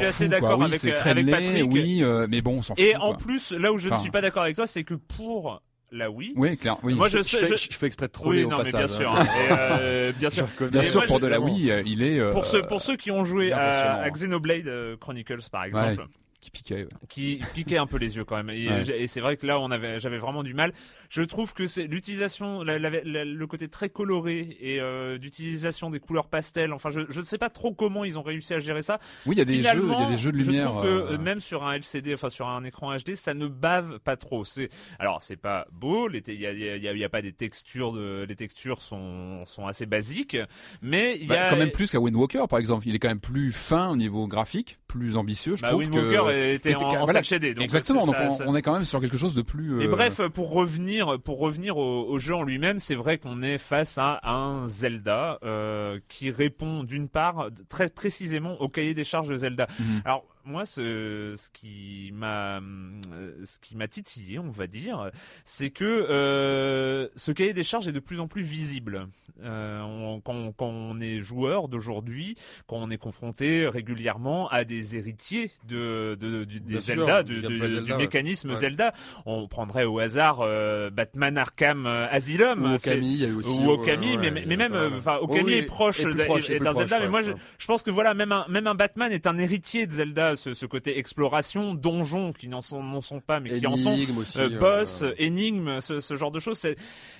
Euh, assez- s'en assez fout, quoi. d'accord Oui, avec, c'est avec crénelé, Patrick. Oui, euh, mais bon, on s'en fout. Et en quoi. plus, là où je ne suis pas d'accord avec toi, c'est que pour la Wii, oui, clair, oui. moi je, Je, sais, fais, je- je fais exprès de troller oui, au non, mais passage. bien sûr, hein. hein. Et, euh, bien sûr. Bien Mais sûr, moi, pour de la. Wii, euh, il est euh, Pour ceux, pour ceux qui ont joué bien à, Xenoblade euh, Chronicles par exemple, qui piquait. ouais. qui piquait un peu les yeux quand même. Et, Ouais. j'ai- et c'est vrai que là, on avait, j'avais vraiment du mal. Je trouve que c'est l'utilisation, la- la- la- le côté très coloré et euh, d'utilisation des couleurs pastel. Enfin, je, ne sais pas trop comment ils ont réussi à gérer ça. Oui, il y a des jeux, il y a des jeux de lumière. Je trouve que euh, euh, même sur un LCD, enfin sur un écran HD, ça ne bave pas trop. C'est alors c'est pas beau, il y a, y a- il y a pas des textures de, les textures sont sont assez basiques, mais il y bah, a quand même plus qu'à Wind Walker, par exemple. Il est quand même plus fin au niveau graphique, plus ambitieux, je bah, trouve. Wind que... Walker était était- en, en voilà, 7HD, donc Exactement. Donc ça- on, ça- on est quand même sur quelque chose de plus. Et euh, bref, pour revenir, pour revenir au, au jeu en lui-même, c'est vrai qu'on est face à un Zelda euh, qui répond d'une part très précisément au cahier des charges de Zelda. Mhm. Alors moi, ce, ce qui m'a, euh, ce qui m'a titillé, on va dire, c'est que euh, ce cahier des charges est de plus en plus visible. Euh, on- quand, quand on est joueur d'aujourd'hui, quand on est confronté régulièrement à des héritiers de, de, du- des sûr, Zelda, du Zelda, ouais. mécanisme Ouais. Zelda, on prendrait au hasard euh, Batman Arkham euh, Asylum. Ou Okami, il y a eu aussi. ou Okami, ouais, mais, mais même, enfin, Oh Okami oui, est proche d'un Zelda, mais moi, je, je pense que voilà, même un, même un Batman est un héritier de Zelda voilà ce, ce côté exploration, donjons qui n'en sont, n'en sont pas, mais qui en sont, Énigme aussi. euh, euh, boss, énigmes, ce, ce genre de choses. C'est,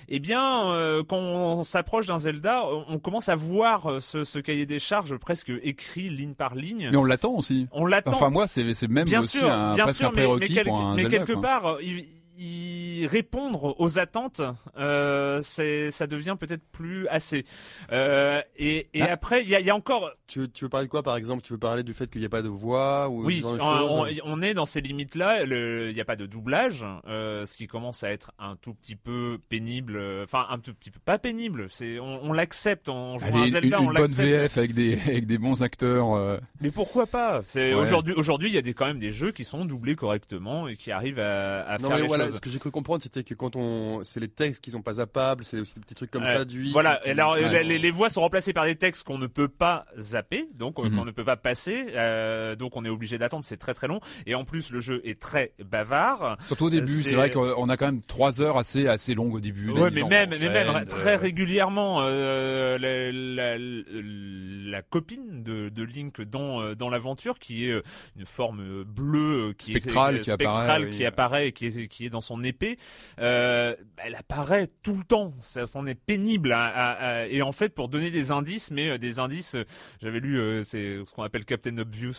eh bien, euh, quand on s'approche d'un Zelda, on commence à voir euh, ce, ce cahier des charges presque écrit ligne par ligne. Mais on l'attend aussi. On l'attend. Enfin moi c'est c'est même bien aussi sûr, un bien presque sûr, un mais, quelque, pour un mais Zelda, quelque quoi. part, euh, il, il répondre aux attentes, euh, ça devient peut-être plus assez. Euh, et et Ah. après, il y a, y encore, Tu, veux- tu veux parler de quoi par exemple? Tu veux parler du fait qu'il n'y a pas de voix ou oui, de on, choses on- on est dans ces limites-là. Il n'y a pas de doublage, euh, ce qui commence à être un tout petit peu pénible. euh, Enfin, un tout petit peu pas pénible. C'est, on, on l'accepte. On joue à Allez, Zelda, une, on une bonne. VF avec des avec des bons acteurs. euh, Mais pourquoi pas? C'est Ouais. aujourd'hui, aujourd'hui, il y a des, quand même des jeux qui sont doublés correctement et qui arrivent à, à Non faire les voilà, choses. ce que j'ai cru comprendre, c'était que quand on, c'est les textes qui sont pas zappables, c'est aussi des petits trucs comme ça, du. Voilà, qui- et alors euh, les, les voix sont remplacées par des textes qu'on ne peut pas zapper, donc euh, Mhm. qu'on ne peut pas passer, euh, donc on est obligé d'attendre, c'est très très long, et en plus le jeu est très bavard. Surtout au début, C'est- c'est vrai qu'on a quand même trois heures assez assez longues au début. Ouais, mais même, mais scène, même euh, très régulièrement, euh, la, la- la- la copine de, de Link dans euh, dans l'aventure, qui est euh, une forme euh, bleue, euh, qui Spectrale est, qui spectrale, apparaît, qui oui. apparaît, et qui est qui est dans son épée. Euh, elle apparaît tout le temps. Ça s'en est pénible. à- à- à- et en fait, pour donner des indices, mais euh, des indices, euh, j'avais lu, c'est ce qu'on appelle Captain Obvious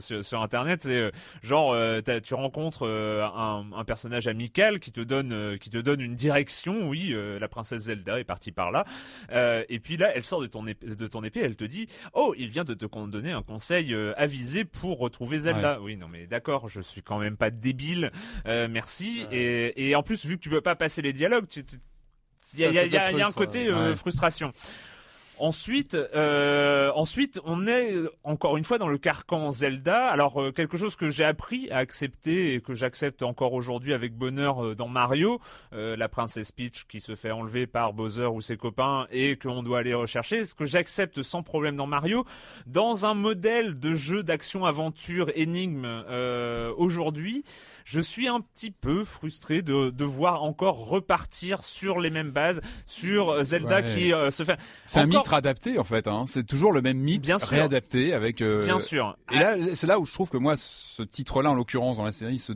sur, sur Internet. C'est genre, tu rencontres un, un personnage amical qui te donne, qui te donne une direction. Oui, la princesse Zelda est partie par là. Et puis là, elle sort de ton épée, de ton épée, elle te dit, oh, il vient de te donner un conseil avisé pour retrouver Zelda. Oui, non, mais d'accord, je suis quand même pas débile. Merci. Et, et en plus, vu que tu peux pas passer les dialogues, il y a, y y y un côté euh, Ouais. frustration. Ensuite, euh, ensuite, on est euh, encore une fois dans le carcan Zelda. Alors euh, quelque chose que j'ai appris à accepter et que j'accepte encore aujourd'hui avec bonheur euh, dans Mario, la princesse Peach qui se fait enlever par Bowser ou ses copains et qu'on doit aller rechercher, ce que j'accepte sans problème dans Mario, dans un modèle de jeu d'action aventure énigme aujourd'hui. Je suis un petit peu frustré de, de voir encore repartir sur les mêmes bases, sur euh, Zelda Ouais. qui euh, se fait. C'est un mythe adapté en fait. Hein. C'est toujours le même mythe Bien sûr. réadapté avec. euh, Bien sûr. Et là, c'est là où je trouve que moi, ce titre-là, en l'occurrence, dans la série, se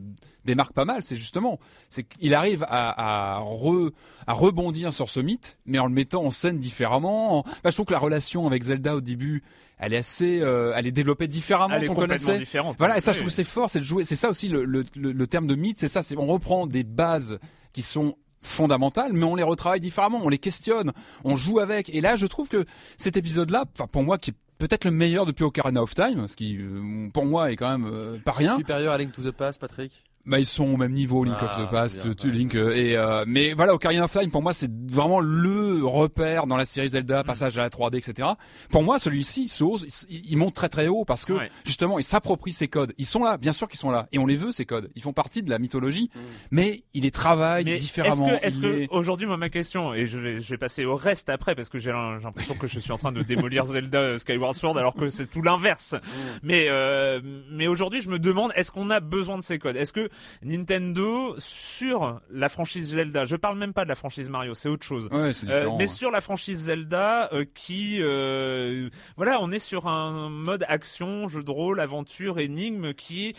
démarque pas mal. C'est justement, c'est qu'il arrive à, à, re, à rebondir sur ce mythe, mais en le mettant en scène différemment. Bah, je trouve que la relation avec Zelda au début, elle est assez, euh, elle est développée différemment Elle est qu'on complètement connaissait. différente. Voilà, et ça, je trouve que c'est fort, c'est de jouer. C'est ça aussi le, le, le, le terme de mythe, c'est ça. C'est on reprend des bases qui sont fondamentales, mais on les retravaille différemment, on les questionne, on joue avec. Et là, je trouve que cet épisode-là, enfin pour moi, qui est peut-être le meilleur depuis Ocarina of Time, ce qui euh, pour moi est quand même euh, pas rien. Supérieur à Link to the Past, Patrick? Bah ils sont au même niveau, Link Ah, of the Past, c'est bien, tu- ouais. Link euh, et euh, mais voilà, Ocarina of Time pour moi c'est vraiment le repère dans la série Zelda, passage à la 3D, etc. Pour moi celui-ci il s'ose, il, il monte très très haut parce que Ouais. justement il s'approprie ses codes. Ils sont là, bien sûr qu'ils sont là et on les veut ces codes. Ils font partie de la mythologie, mais il les travaille Mais différemment. Est-ce que, que est- aujourd'hui, moi, ma question, et je vais, je vais passer au reste après parce que j'ai l'im- j'ai l'impression que je suis en train de démolir Zelda euh, Skyward Sword alors que c'est tout l'inverse. Mais, euh, mais aujourd'hui, je me demande, est-ce qu'on a besoin de ces codes? Est-ce que Nintendo sur la franchise Zelda, je parle même pas de la franchise Mario, c'est autre chose. Ouais, Euh, mais ouais. sur la franchise Zelda, euh, qui, euh, voilà, on est sur un mode action, jeu de rôle, aventure, énigme, qui,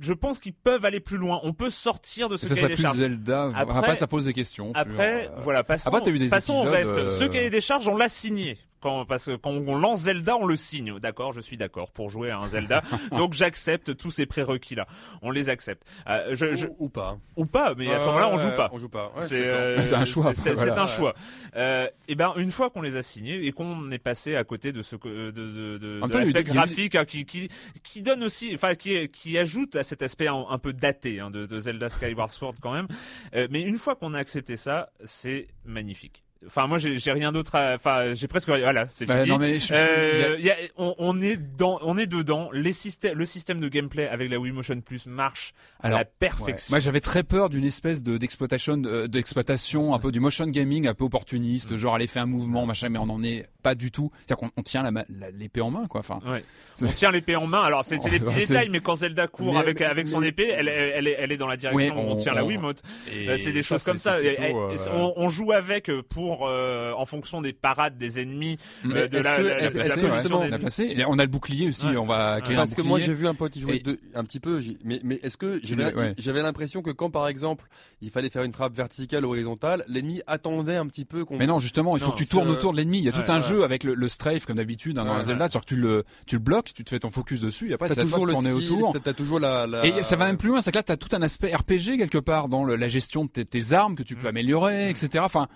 je pense qu'ils peuvent aller plus loin. On peut sortir de ce ça cahier des plus charges. Après, Après- après, ça pose des questions. sur, Après, euh, voilà, passons, Après, t'as eu des passons au épisodes, reste. euh, Ce cahier des charges, on l'a signé. Quand, parce que quand on lance Zelda, on le signe. D'accord, je suis d'accord pour jouer à un Zelda. donc j'accepte tous ces prérequis là. On les accepte. Euh, je, je- Ou, ou pas. ou pas, mais à ce moment-là, on joue pas. On joue pas. Ouais, C'est euh, C'est un choix, C'est voilà. un choix. Euh, et ben une fois qu'on les a signés et qu'on est passé à côté de ce que- de, de, de, de l'aspect graphique hein, qui, qui qui donne aussi, enfin qui qui ajoute à cet aspect un, un peu daté hein, de, de Zelda Skyward Sword quand même. Euh, mais une fois qu'on a accepté ça, c'est magnifique. Enfin moi j'ai rien d'autre. à- Enfin j'ai presque rien. Voilà, c'est bah, fini. non mais je- je- Euh, il y a- il y a- on, on est dans, on est dedans. Les systèmes, le système de gameplay avec la Wii Motion Plus marche à Alors, la Ouais. perfection. Moi, j'avais très peur d'une espèce de d'exploitation, euh, d'exploitation, un peu du motion gaming, un peu opportuniste, genre aller faire un mouvement, machin, mais on n'en est pas du tout. C'est-à-dire qu'on on tient la la- l'épée en main, quoi. Enfin, Ouais. On tient l'épée en main. Alors c'est des petits détails, mais quand Zelda court Mais- avec mais- avec son mais- épée, elle, elle, elle est, elle est dans la direction Oui, où on, on- tient la on- Wiimote. et Euh, c'est des ça, choses comme ça. plutôt, euh, on, on joue avec pour tour euh, en fonction des parades des ennemis Mais euh, de est-ce la, que- la- la- justement- des On a ennemis. placé. Et On a le bouclier aussi. Ouais. On va un Parce que moi j'ai vu un pote y jouer Et- de- un petit peu, mais, mais est-ce que j'avais ouais. l'impression que quand par exemple il fallait faire une frappe verticale ou horizontale, l'ennemi attendait un petit peu qu'on. Mais non, justement, il faut Non, que tu tournes autour de l'ennemi. Il y a ouais, tout un ouais. jeu avec le, le strafe comme d'habitude hein, dans Ouais, la Zelda, c'est-à-dire que tu le, tu le bloques, tu te fais ton focus dessus, et après T'as c'est toujours de le tourner autour. t'as- t'as toujours la. Et ça va même plus loin, c'est que là, tu as tout un aspect RPG quelque part dans la gestion de tes, tes armes que tu peux améliorer, etc. Enfin,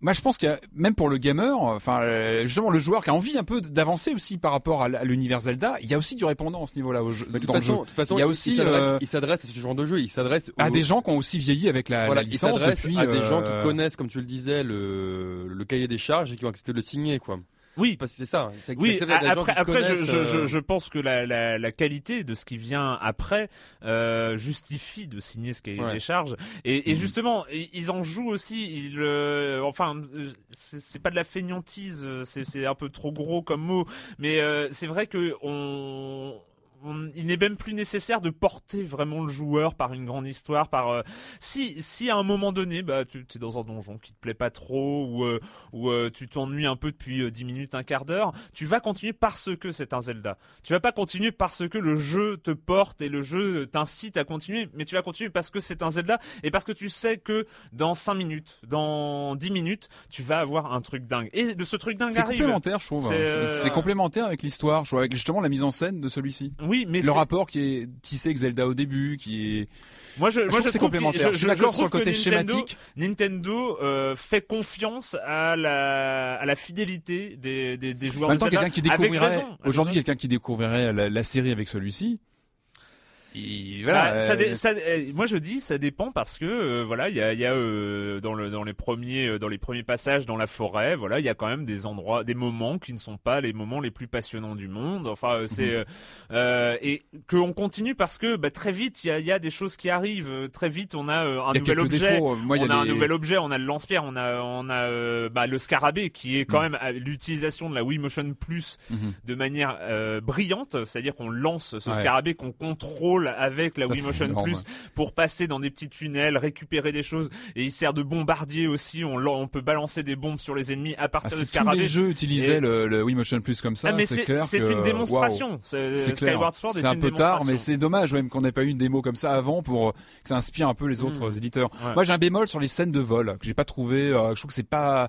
moi je pense qu'il y a, même pour le gamer, enfin, euh, justement le joueur qui a envie un peu d'avancer aussi par rapport à, l'univers Zelda, il y a aussi du répondant à ce niveau-là au jeu, de toute façon, jeu. de toute façon, Il y a il- aussi, il s'adresse- euh, il s'adresse à ce genre de jeu. Il s'adresse À des gens qui ont aussi vieilli avec la, voilà, la il licence depuis. à des gens euh, qui connaissent, comme tu le disais, le, le cahier des charges et qui ont accepté de le signer, quoi. Oui, Parce que c'est ça. C'est Oui, c'est gens après, qui après je, je, je, euh, je pense que la, la, la qualité de ce qui vient après euh, justifie de signer ce cahier Ouais. des charges. Et, et Mhm. justement, ils en jouent aussi. Ils, euh, enfin, euh, c'est c'est pas de la feignantise, euh, c'est c'est un peu trop gros comme mot, mais euh, c'est vrai que on on- il n'est même plus nécessaire de porter vraiment le joueur par une grande histoire, par euh, si si à un moment donné, bah tu es dans un donjon qui te plaît pas trop ou euh, ou euh, tu t'ennuies un peu depuis euh, 10 minutes, un quart d'heure, tu vas continuer parce que c'est un Zelda. Tu vas pas continuer parce que le jeu te porte et le jeu t'incite à continuer, mais tu vas continuer parce que c'est un Zelda et parce que tu sais que dans 5 minutes, dans 10 minutes, tu vas avoir un truc dingue. Et de ce truc dingue C'est arrive. complémentaire, je trouve. C'est, hein. euh, C'est c'est complémentaire avec l'histoire, je trouve, avec justement la mise en scène de celui-ci. Oui, mais Le rapport qui est tissé avec Zelda au début, qui est. moi je, Je moi je c'est trouve qu'il- complémentaire. Je suis d'accord sur le côté Nintendo- schématique. Nintendo euh, fait confiance à la à la fidélité des des, des joueurs En même de quelqu'un qui découvrirait aujourd'hui, quelqu'un qui découvrirait la, la série avec celui-ci. Il- voilà, Bah, ça, euh, dé- ça- euh, moi je dis ça dépend parce que euh, voilà il y a, y a euh, dans le dans les premiers euh, dans les premiers passages dans la forêt voilà il y a quand même des endroits des moments qui ne sont pas les moments les plus passionnants du monde enfin euh, c'est euh, euh, et que on continue parce que bah, très vite il y a, y a des choses qui arrivent très vite on a euh, un a nouvel objet. Moi, on a un nouvel objet, on a le lance-pierre, on a on a euh, bah, le scarabée qui est quand Mm. même l'utilisation de la Wii Motion Plus Mhm. de manière euh, brillante, c'est-à-dire qu'on lance ce Ouais. scarabée qu'on contrôle avec la Ça, Wii c'est Motion énorme, Plus pour passer dans des petits tunnels, récupérer des choses et il sert de bombardier aussi, on, peut balancer des bombes sur les ennemis à Ah, partir si tous scarabée. les jeux utilisaient Et- le, le Wii Motion Plus comme ça, ah c'est clair c'est que, une démonstration. C'est- C'est clair. Skyward Sword est, C'est un peu tard, mais c'est dommage même qu'on n'ait pas eu une démo comme ça avant pour que ça inspire un peu les autres éditeurs. Ouais. Moi, j'ai un bémol sur les scènes de vol que j'ai pas trouvé. euh, je trouve que c'est pas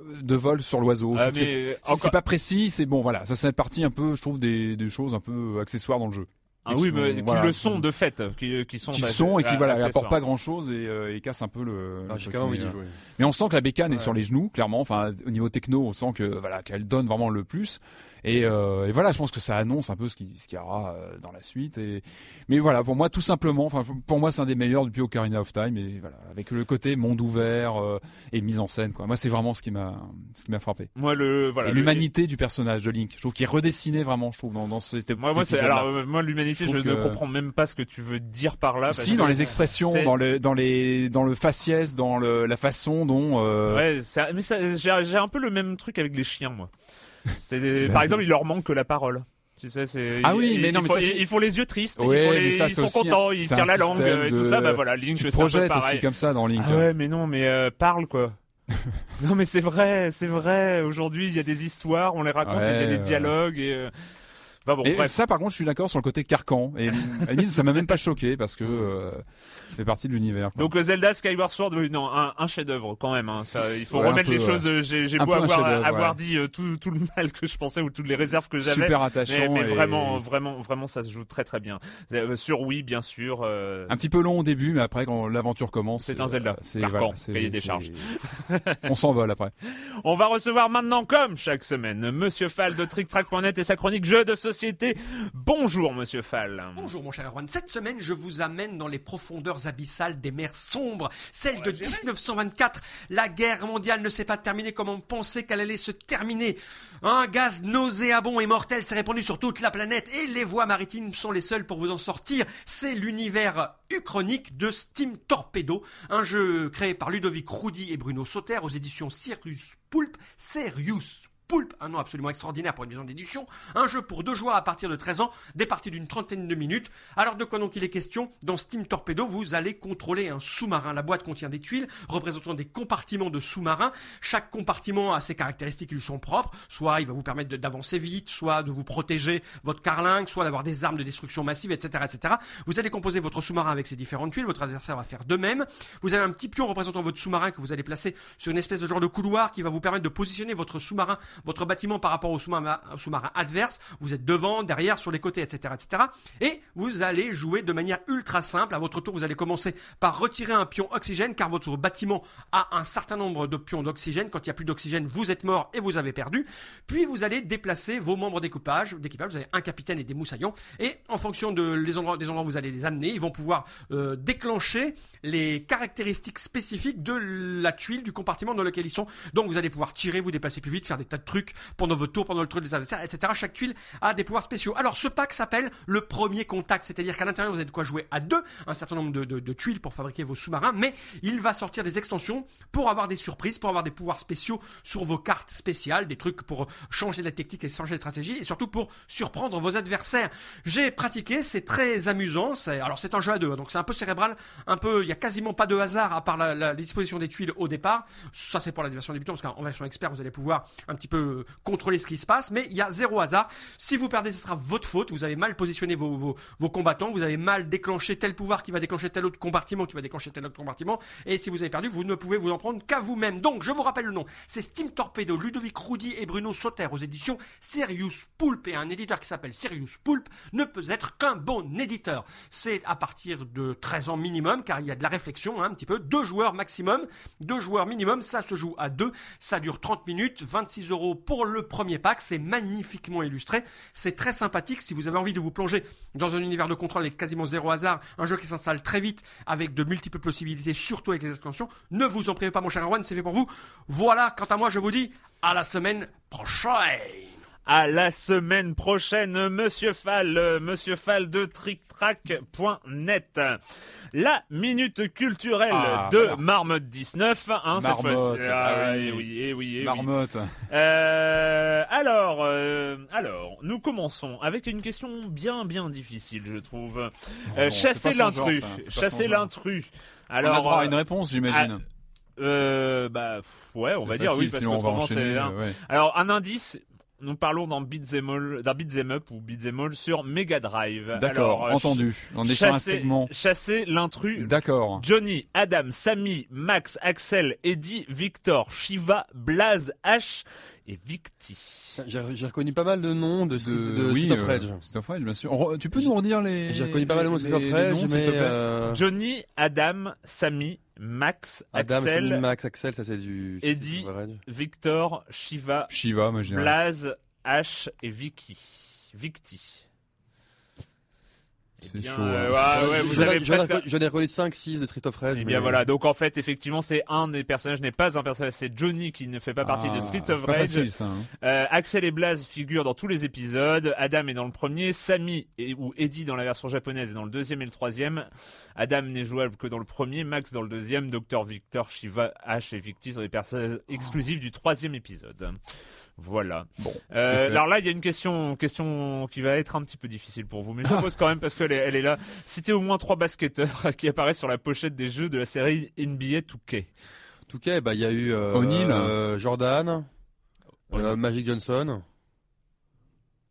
euh, de vol sur l'oiseau. Ah, c'est- encore- pas précis. C'est bon, voilà. Ça, c'est partie un peu, je trouve, des, des choses un peu accessoires dans le jeu. Ah oui, sont- mais qui voilà. le sont de fait, qui, qui sont qui le bah, sont et qui euh, voilà apportent pas grand chose et, euh, et cassent un peu le. Ah, le j'ai truc, quand même envie mais, d'y euh, jouer. mais on sent que la bécane est Ouais. sur les genoux, clairement. Enfin, au niveau techno, on sent que voilà qu'elle donne vraiment le plus. Et, euh, et voilà, je pense que ça annonce un peu ce qui ce qu'il y aura euh, dans la suite. Et mais voilà, pour moi, tout simplement, enfin pour moi, c'est un des meilleurs depuis Ocarina of Time. Et voilà, avec le côté monde ouvert euh, et mise en scène. Quoi. Moi, c'est vraiment ce qui m'a ce qui m'a frappé. Moi le voilà le- l'humanité du personnage de Link, je trouve qu'il est redessiné vraiment. Je trouve dans dans ce Moi, moi, c'est, alors, euh, moi, l'humanité, Je ne comprends même pas ce que tu veux dire par là. parce si que- dans les expressions, dans le dans les dans le faciès, dans le, la façon dont euh, Ouais, ça, mais ça, j'ai un peu le même truc avec les chiens, moi. Par exemple, il leur manque que la parole. Tu sais, c'est. Ah ils- oui, ils- mais non, ils mais font, ça, c'est- ils, ils font les yeux tristes, Ouais, ils, font les- ça, ils sont un- contents, ils tirent la langue euh, et tout de- ça. Bah voilà, Link, tu projettes aussi comme ça dans Link. Ah ouais, mais non, mais euh, parle quoi. non, mais c'est vrai, c'est vrai. Aujourd'hui, il y a des histoires, on les raconte, il y a des ouais. dialogues et. euh, Enfin bon, et bref. ça, par contre, je suis d'accord sur le côté carcan. Et ça m'a même pas choqué parce que euh, ça fait partie de l'univers. Donc Zelda Skyward Sword, oui, non, un, un chef-d'œuvre quand même. Hein. Enfin, il faut Ouais, remettre peu, les choses. euh, J'ai, beau avoir, chef-d'œuvre, avoir ouais. dit euh, tout, tout le mal que je pensais ou toutes les réserves que j'avais. super Mais, attachant. mais et vraiment, vraiment, vraiment, ça se joue très très bien. Euh, sur Wii, bien sûr. euh, Un petit peu long au début, mais après, quand l'aventure commence, C'est un Zelda. C'est Carcan, voilà, des charges. On s'envole après. On va recevoir maintenant, comme chaque semaine, Monsieur Fall de TrickTrack.net et sa chronique jeux de société. Bonjour, Monsieur Fall. Bonjour mon cher Erwan, cette semaine je vous amène dans les profondeurs abyssales des mers sombres, celle de 1924. La guerre mondiale ne s'est pas terminée comme on pensait qu'elle allait se terminer. Un gaz nauséabond et mortel s'est répandu sur toute la planète et les voies maritimes sont les seules pour vous en sortir. C'est l'univers uchronique de Steam Torpedo, un jeu créé par Ludovic Roudy et Bruno Sauter aux éditions Sirius Pulp. Sirius Poulpe, un nom absolument extraordinaire pour une maison d'édition. Un jeu pour deux joueurs à partir de 13 ans, des parties d'une trentaine de minutes. Alors de quoi donc il est question? Dans Steam Torpedo, vous allez contrôler un sous-marin. La boîte contient des tuiles représentant des compartiments de sous-marins. Chaque compartiment a ses caractéristiques qui lui sont propres. Soit il va vous permettre d'avancer vite, soit de vous protéger votre carlingue, soit d'avoir des armes de destruction massive, etc., etc. Vous allez composer votre sous-marin avec ces différentes tuiles. Votre adversaire va faire de même. Vous avez un petit pion représentant votre sous-marin que vous allez placer sur une espèce de genre de couloir qui va vous permettre de positionner votre sous-marin, votre bâtiment par rapport au sous-marin, adverse. Vous êtes devant, derrière, sur les côtés, etc., etc. Et vous allez jouer de manière ultra simple. À votre tour, vous allez commencer par retirer un pion oxygène car votre bâtiment a un certain nombre de pions d'oxygène. Quand il n'y a plus d'oxygène, vous êtes mort et vous avez perdu. Puis vous allez déplacer vos membres d'équipage. D'équipage, vous avez un capitaine et des moussaillons. Et en fonction de les endroits, des endroits où vous allez les amener, ils vont pouvoir euh, déclencher les caractéristiques spécifiques de la tuile du compartiment dans lequel ils sont. Donc vous allez pouvoir tirer, vous déplacer plus vite, faire des tas de trucs pendant votre tour, pendant le tour des adversaires, etc. Chaque tuile a des pouvoirs spéciaux. Alors ce pack s'appelle le premier contact, c'est-à-dire qu'à l'intérieur vous avez de quoi jouer à deux, un certain nombre de, tuiles pour fabriquer vos sous-marins, mais il va sortir des extensions pour avoir des surprises, pour avoir des pouvoirs spéciaux sur vos cartes spéciales, des trucs pour changer la technique et changer la stratégie, et surtout pour surprendre vos adversaires. J'ai pratiqué, c'est très amusant. Alors c'est un jeu à deux, hein, donc c'est un peu cérébral, un peu, il y a quasiment pas de hasard à part la, la disposition des tuiles au départ. Ça c'est pour la version débutant, parce qu'en version expert vous allez pouvoir un petit peu contrôler ce qui se passe, mais il y a zéro hasard. Si vous perdez, ce sera votre faute. Vous avez mal positionné vos, vos, combattants, vous avez mal déclenché tel pouvoir qui va déclencher tel autre compartiment, qui va déclencher tel autre compartiment, et si vous avez perdu, vous ne pouvez vous en prendre qu'à vous-même. Donc je vous rappelle le nom, c'est Steam Torpedo, Ludovic Roudy et Bruno Sauter aux éditions Sirius Poulpe, et un éditeur qui s'appelle Sirius Poulpe ne peut être qu'un bon éditeur. C'est à partir de 13 ans minimum, car il y a de la réflexion, hein, un petit peu, deux joueurs maximum, deux joueurs minimum, ça se joue à deux, ça dure 30 minutes, 26 euros pour le premier pack, c'est magnifiquement illustré, c'est très sympathique si vous avez envie de vous plonger dans un univers de contrôle avec quasiment zéro hasard, un jeu qui s'installe très vite avec de multiples possibilités, surtout avec les extensions, ne vous en privez pas mon cher Erwan, c'est fait pour vous. Voilà, quant à moi je vous dis à la semaine prochaine. À la semaine prochaine, Monsieur Fall, Monsieur Fall de TrickTrack.net. La minute culturelle Ah, de voilà. Marmotte 19. Hein, cette Marmotte, fois-ci. ah oui. eh oui, eh oui, eh oui. Marmotte. Euh, alors, euh, alors, nous commençons avec une question bien, bien difficile, je trouve. Euh, chasser l'intrus. Chasser l'intrus. Alors, on a droit à euh, une réponse, j'imagine. euh, bah, ouais, on va dire oui, parce sinon on va enchaîner, euh, ouais. Alors, un indice. Nous parlons d'un beat'em up ou beat'em all sur Mega Drive. D'accord, euh, entendu. On est sur un chasser- segment. Chasser l'intrus. D'accord. Johnny, Adam, Sammy, Max, Axel, Eddie, Victor, Shiva, Blaze, H et Victi. J'ai reconnu pas mal de noms de, de, de oui, Street of euh, Rage. Street of Rage, bien sûr. Re- Tu peux nous redire les. J'ai reconnu pas mal de noms de Street of Rage, mais euh, Johnny, Adam, Sammy, Max, Adam, Axel, Sammy, Max, Axel, ça c'est du Eddie. Victor, Shiva, Shiva, moi. Blaze, H et Vicky. Victi. C'est bien, chaud. euh, hein. ouais, ouais, vous avez j'en ai reconnu- J'en ai reconnu 5, 6 de Street of Rage. Eh mais- bien voilà, donc en fait effectivement c'est un des personnages n'est pas un personnage, c'est Johnny qui ne fait pas partie de Ah, Street of Rage. facile, ça, hein. Euh, Axel et Blaze figurent dans tous les épisodes. Adam est dans le premier, Sammy et, ou Eddie dans la version japonaise est dans le deuxième et le troisième. Adam n'est jouable que dans le premier, Max dans le deuxième, Dr Victor, Shiva, H et Victi sont les personnages exclusifs du troisième épisode. Voilà. Bon. Euh, alors là, il y a une question, question qui va être un petit peu difficile pour vous, mais je la pose quand même parce qu'elle est, elle est là. Citez au moins trois basketteurs qui apparaissent sur la pochette des jeux de la série NBA 2K. En tout cas, bah il y a eu euh, O'Neal. euh, Jordan, euh. Magic Johnson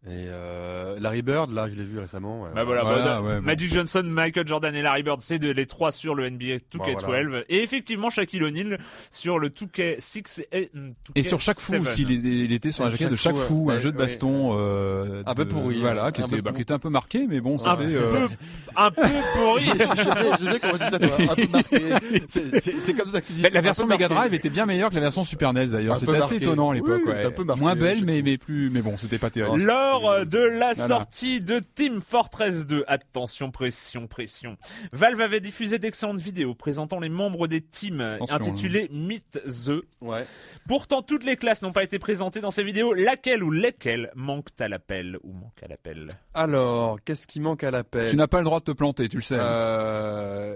et euh, Larry Bird. Là, je l'ai vu récemment. ouais. Bah voilà, Voilà, bah, ouais, bon. Magic Johnson, Michael Jordan et Larry Bird, c'est les trois sur le NBA 2K12. voilà. Et effectivement, Shaquille O'Neal sur le 2K6 et, mm, 2K7. Et sur chaque fou aussi, il, était sur la Et jaquette de chaque fou, fou, un jeu de ouais. baston euh, Un peu de- pourri, voilà, hein. qui Un était, peu bah, qui était un peu marqué, mais bon, un c'était. peu, euh, un peu pourri. Bien comment tu dis ça, toi. Un peu marqué. C'est- comme ça que tu dis. La, Un version Mega. Drive était bien meilleure que la version Super NES d'ailleurs. Un C'était assez étonnant à l'époque. Un peu Moins belle, je mais plus, mais bon, c'était pas terrible. Lors euh, de la sortie de Team Fortress 2, attention, pression, pression. Valve avait diffusé d'excellentes vidéos présentant les membres des teams euh, Attention, intitulées Meet the. Ouais. Pourtant, toutes les classes n'ont pas été présentées dans ces vidéos. Laquelle ou lesquelles manquent à l'appel ou manquent à l'appel? Alors, qu'est-ce qui manque à l'appel? Tu n'as pas le droit de te planter, tu le sais. Euh,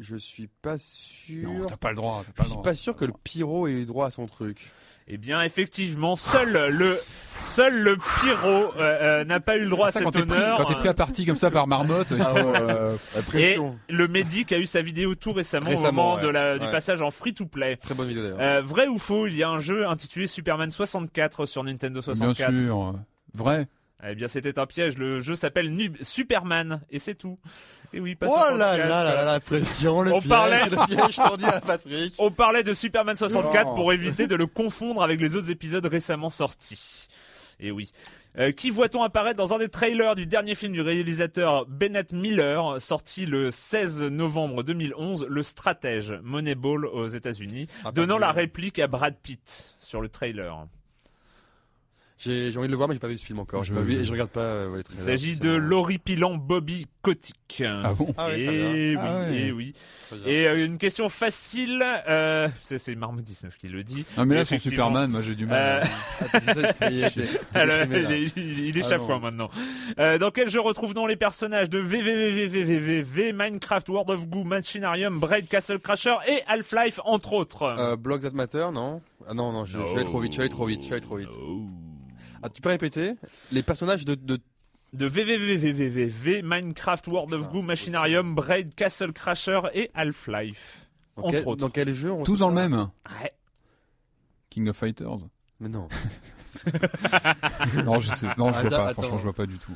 je suis pas sûr. Non, t'as pas le droit. je Pas le suis droit. pas sûr que le pyro ait eu droit à son truc. Eh bien, effectivement, seul le seul le pyro euh, euh, n'a pas eu le droit à cet quand t'es pris, honneur. quand t'es pris à partie comme ça par marmotte, il faut, euh, La Et le Medic a eu sa vidéo tout récemment, Récemment, au moment ouais. de la, du Ouais. passage en free-to-play. Très bonne vidéo d'ailleurs. Euh, vrai ou faux, il y a un jeu intitulé Superman 64 sur Nintendo bien 64. sûr. Vrai. Eh bien, c'était un piège. Le jeu s'appelle Nub- Superman et c'est tout. Et oui, pas Oh là 64. là là là, la pression, le On piège, parlait- le piège tendu à Patrick. On parlait de Superman 64 Non. pour éviter de le confondre avec les autres épisodes récemment sortis. Et oui. Euh, qui voit-on apparaître dans un des trailers du dernier film du réalisateur Bennett Miller, sorti le 16 novembre 2011, Le Stratège, Moneyball aux États-Unis, Ah, donnant la réplique à Brad Pitt sur le trailer. J'ai envie de le voir, mais j'ai pas vu ce film encore. Je- pas vu et je regarde pas euh, Il s'agit de l'horripilant Bobby Kotick. Ah bon Ah ouais, très et oui, bien. Ah ouais. et oui. Très bien. Et euh, une question facile, euh, c'est Marmot 19 qui le dit. Non mais là, son. Superman, moi j'ai du mal. Euh, Ah, Alors, déprimé, là. il est, il- est Ah chafouin maintenant. Euh, dans quel jeu retrouvons les personnages de VVVVVVV, Minecraft, World of Goo, Machinarium, Braid, Castle Crasher et Half-Life entre autres? Euh, Block That Matter, non? Ah non, non, je, je suis allé trop vite, je suis allé trop vite, je suis allé trop vite. Ah, tu peux répéter Les personnages de, de De VVVVVV, Minecraft, World of Goo, Machinarium, Braid, Castle Crasher et Half-Life. dans, Entre quel, autres. dans quel jeu on Tous dans le même. Ouais. King of Fighters. Mais non. Non, je sais. Non, je vois pas. attends. Franchement, je vois pas du tout.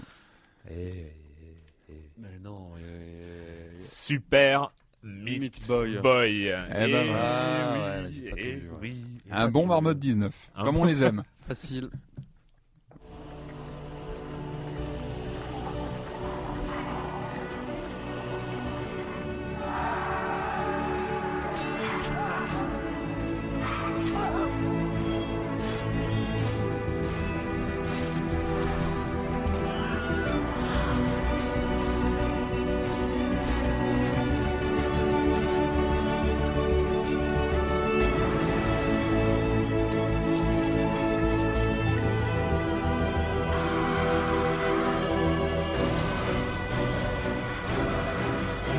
Mais non. Super Meat, Meat Boy. Boy. Eh ben Et voilà. Ah, oui, ouais, j'ai pas tout et vu, ouais. oui. Un bon marmotte 19. Un Comme bon- on les aime. Facile.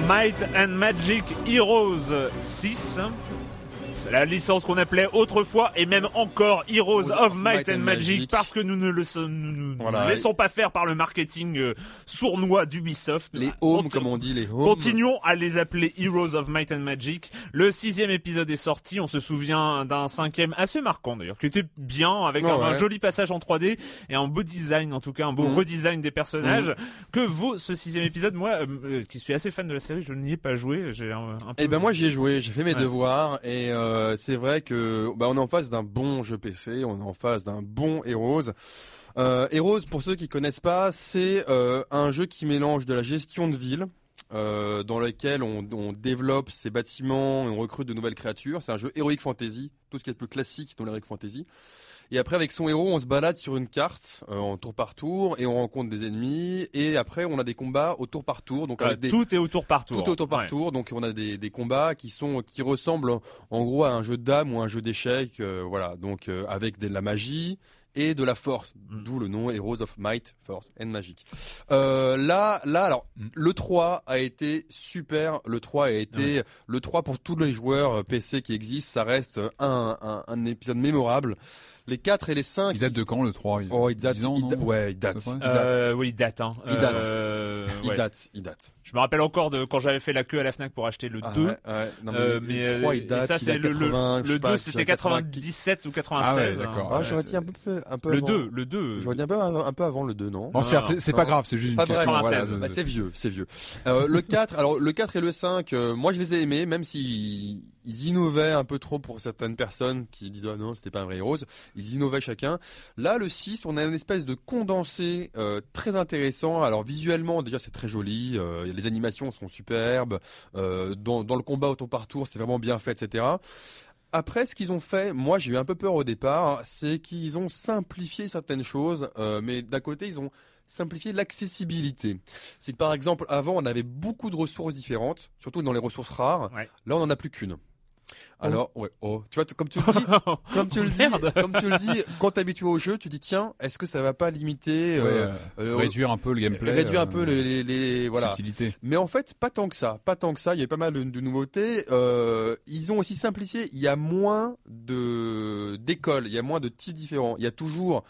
Might and Magic Heroes 6. La licence qu'on appelait autrefois et même encore Heroes of Might and Magic parce que nous ne le nous, nous Voilà. ne laissons pas faire par le marketing euh, sournois d'Ubisoft. Les homes, Conti- comme on dit, les homes. Continuons à les appeler Heroes of Might and Magic. Le sixième épisode est sorti. On se souvient d'un cinquième assez marquant d'ailleurs, qui était bien avec un, joli passage en 3D et un beau design, en tout cas un beau Mhm. redesign des personnages. Que vaut ce sixième épisode Moi, euh, euh, qui suis assez fan de la série, je n'y ai pas joué. J'ai un, un peu. Eh ben moi j'y ai joué, j'ai fait mes Ouais. devoirs et euh, c'est vrai que bah on est en face d'un bon jeu PC, on est en face d'un bon Heroes. Euh, Heroes, pour ceux qui connaissent pas, c'est euh, un jeu qui mélange de la gestion de ville. euh, dans lequel on, on développe ses bâtiments et on recrute de nouvelles créatures. C'est un jeu Heroic Fantasy, tout ce qui est le plus classique dans l'Heroic Fantasy. Et après, avec son héros, on se balade sur une carte, euh, en tour par tour, et on rencontre des ennemis. Et après, on a des combats au tour par tour. Donc Euh, avec des, Tout est au tour par tour. tout est au tour par Ouais. tour, donc on a des, des combats qui sont qui ressemblent en, en gros à un jeu de dames ou un jeu d'échecs, euh, voilà. Donc euh, avec de la magie et de la force, Mm. d'où le nom Heroes of Might, Force and Magic. Euh, là, là, alors Mm. le 3 a été super. Le 3 a été le 3 pour tous les joueurs euh, PC qui existent. Ça reste un, un, un épisode mémorable. Les 4 et les 5 Il date de quand le 3 Oh, il date, 10 ans, il da- ouais, il date, il Euh, oui, il date. Hein. Il date. Euh, il ouais. date, il date. Je me rappelle encore de quand j'avais fait la queue à la Fnac pour acheter le Ah 2. ouais, ouais. Non, mais Euh, le mais 3 euh, il et date, ça il c'est le, le, 80, je sais le pas, 2 je c'était sais pas, 97 ou 96. Ah ouais, hein. d'accord. Ah, Ouais, j'aurais dit un peu, un peu Le avant. 2, le 2. J'aurais dit un peu, un, un peu avant le 2, non? Non, certes, c'est- pas grave, c'est juste une question. vraiment, voilà, 96. de- Bah, c'est vieux, c'est vieux. Euh, le 4, alors le 4 et le 5, euh, moi je les ai aimés, même s'ils ils innovaient un peu trop pour certaines personnes qui disent ah non c'était pas un vrai Heroes, ils innovaient chacun. Là le 6, on a une espèce de condensé euh, très intéressant. Alors visuellement déjà c'est très joli, euh, les animations sont superbes, euh, dans, dans le combat au tour par tour c'est vraiment bien fait, etc. Après, ce qu'ils ont fait, moi j'ai eu un peu peur au départ, c'est qu'ils ont simplifié certaines choses, euh, mais d'un côté ils ont simplifié l'accessibilité. C'est que par exemple, avant on avait beaucoup de ressources différentes, surtout dans les ressources rares. Ouais. Là on en a plus qu'une. Alors, ouais, oh, tu vois, comme tu le dis, comme tu le dis, comme tu le dis, quand t'es habitué au jeu, tu dis tiens, est-ce que ça va pas limiter, euh, euh, euh, réduire un peu le gameplay. réduire un peu les, les, les- voilà. subtilité. Mais en fait, pas tant que ça, pas tant que ça. Il y a pas mal de, de nouveautés. Euh, ils ont aussi simplifié. Il y a moins de d'écoles, il y a moins de types différents. Il y a toujours.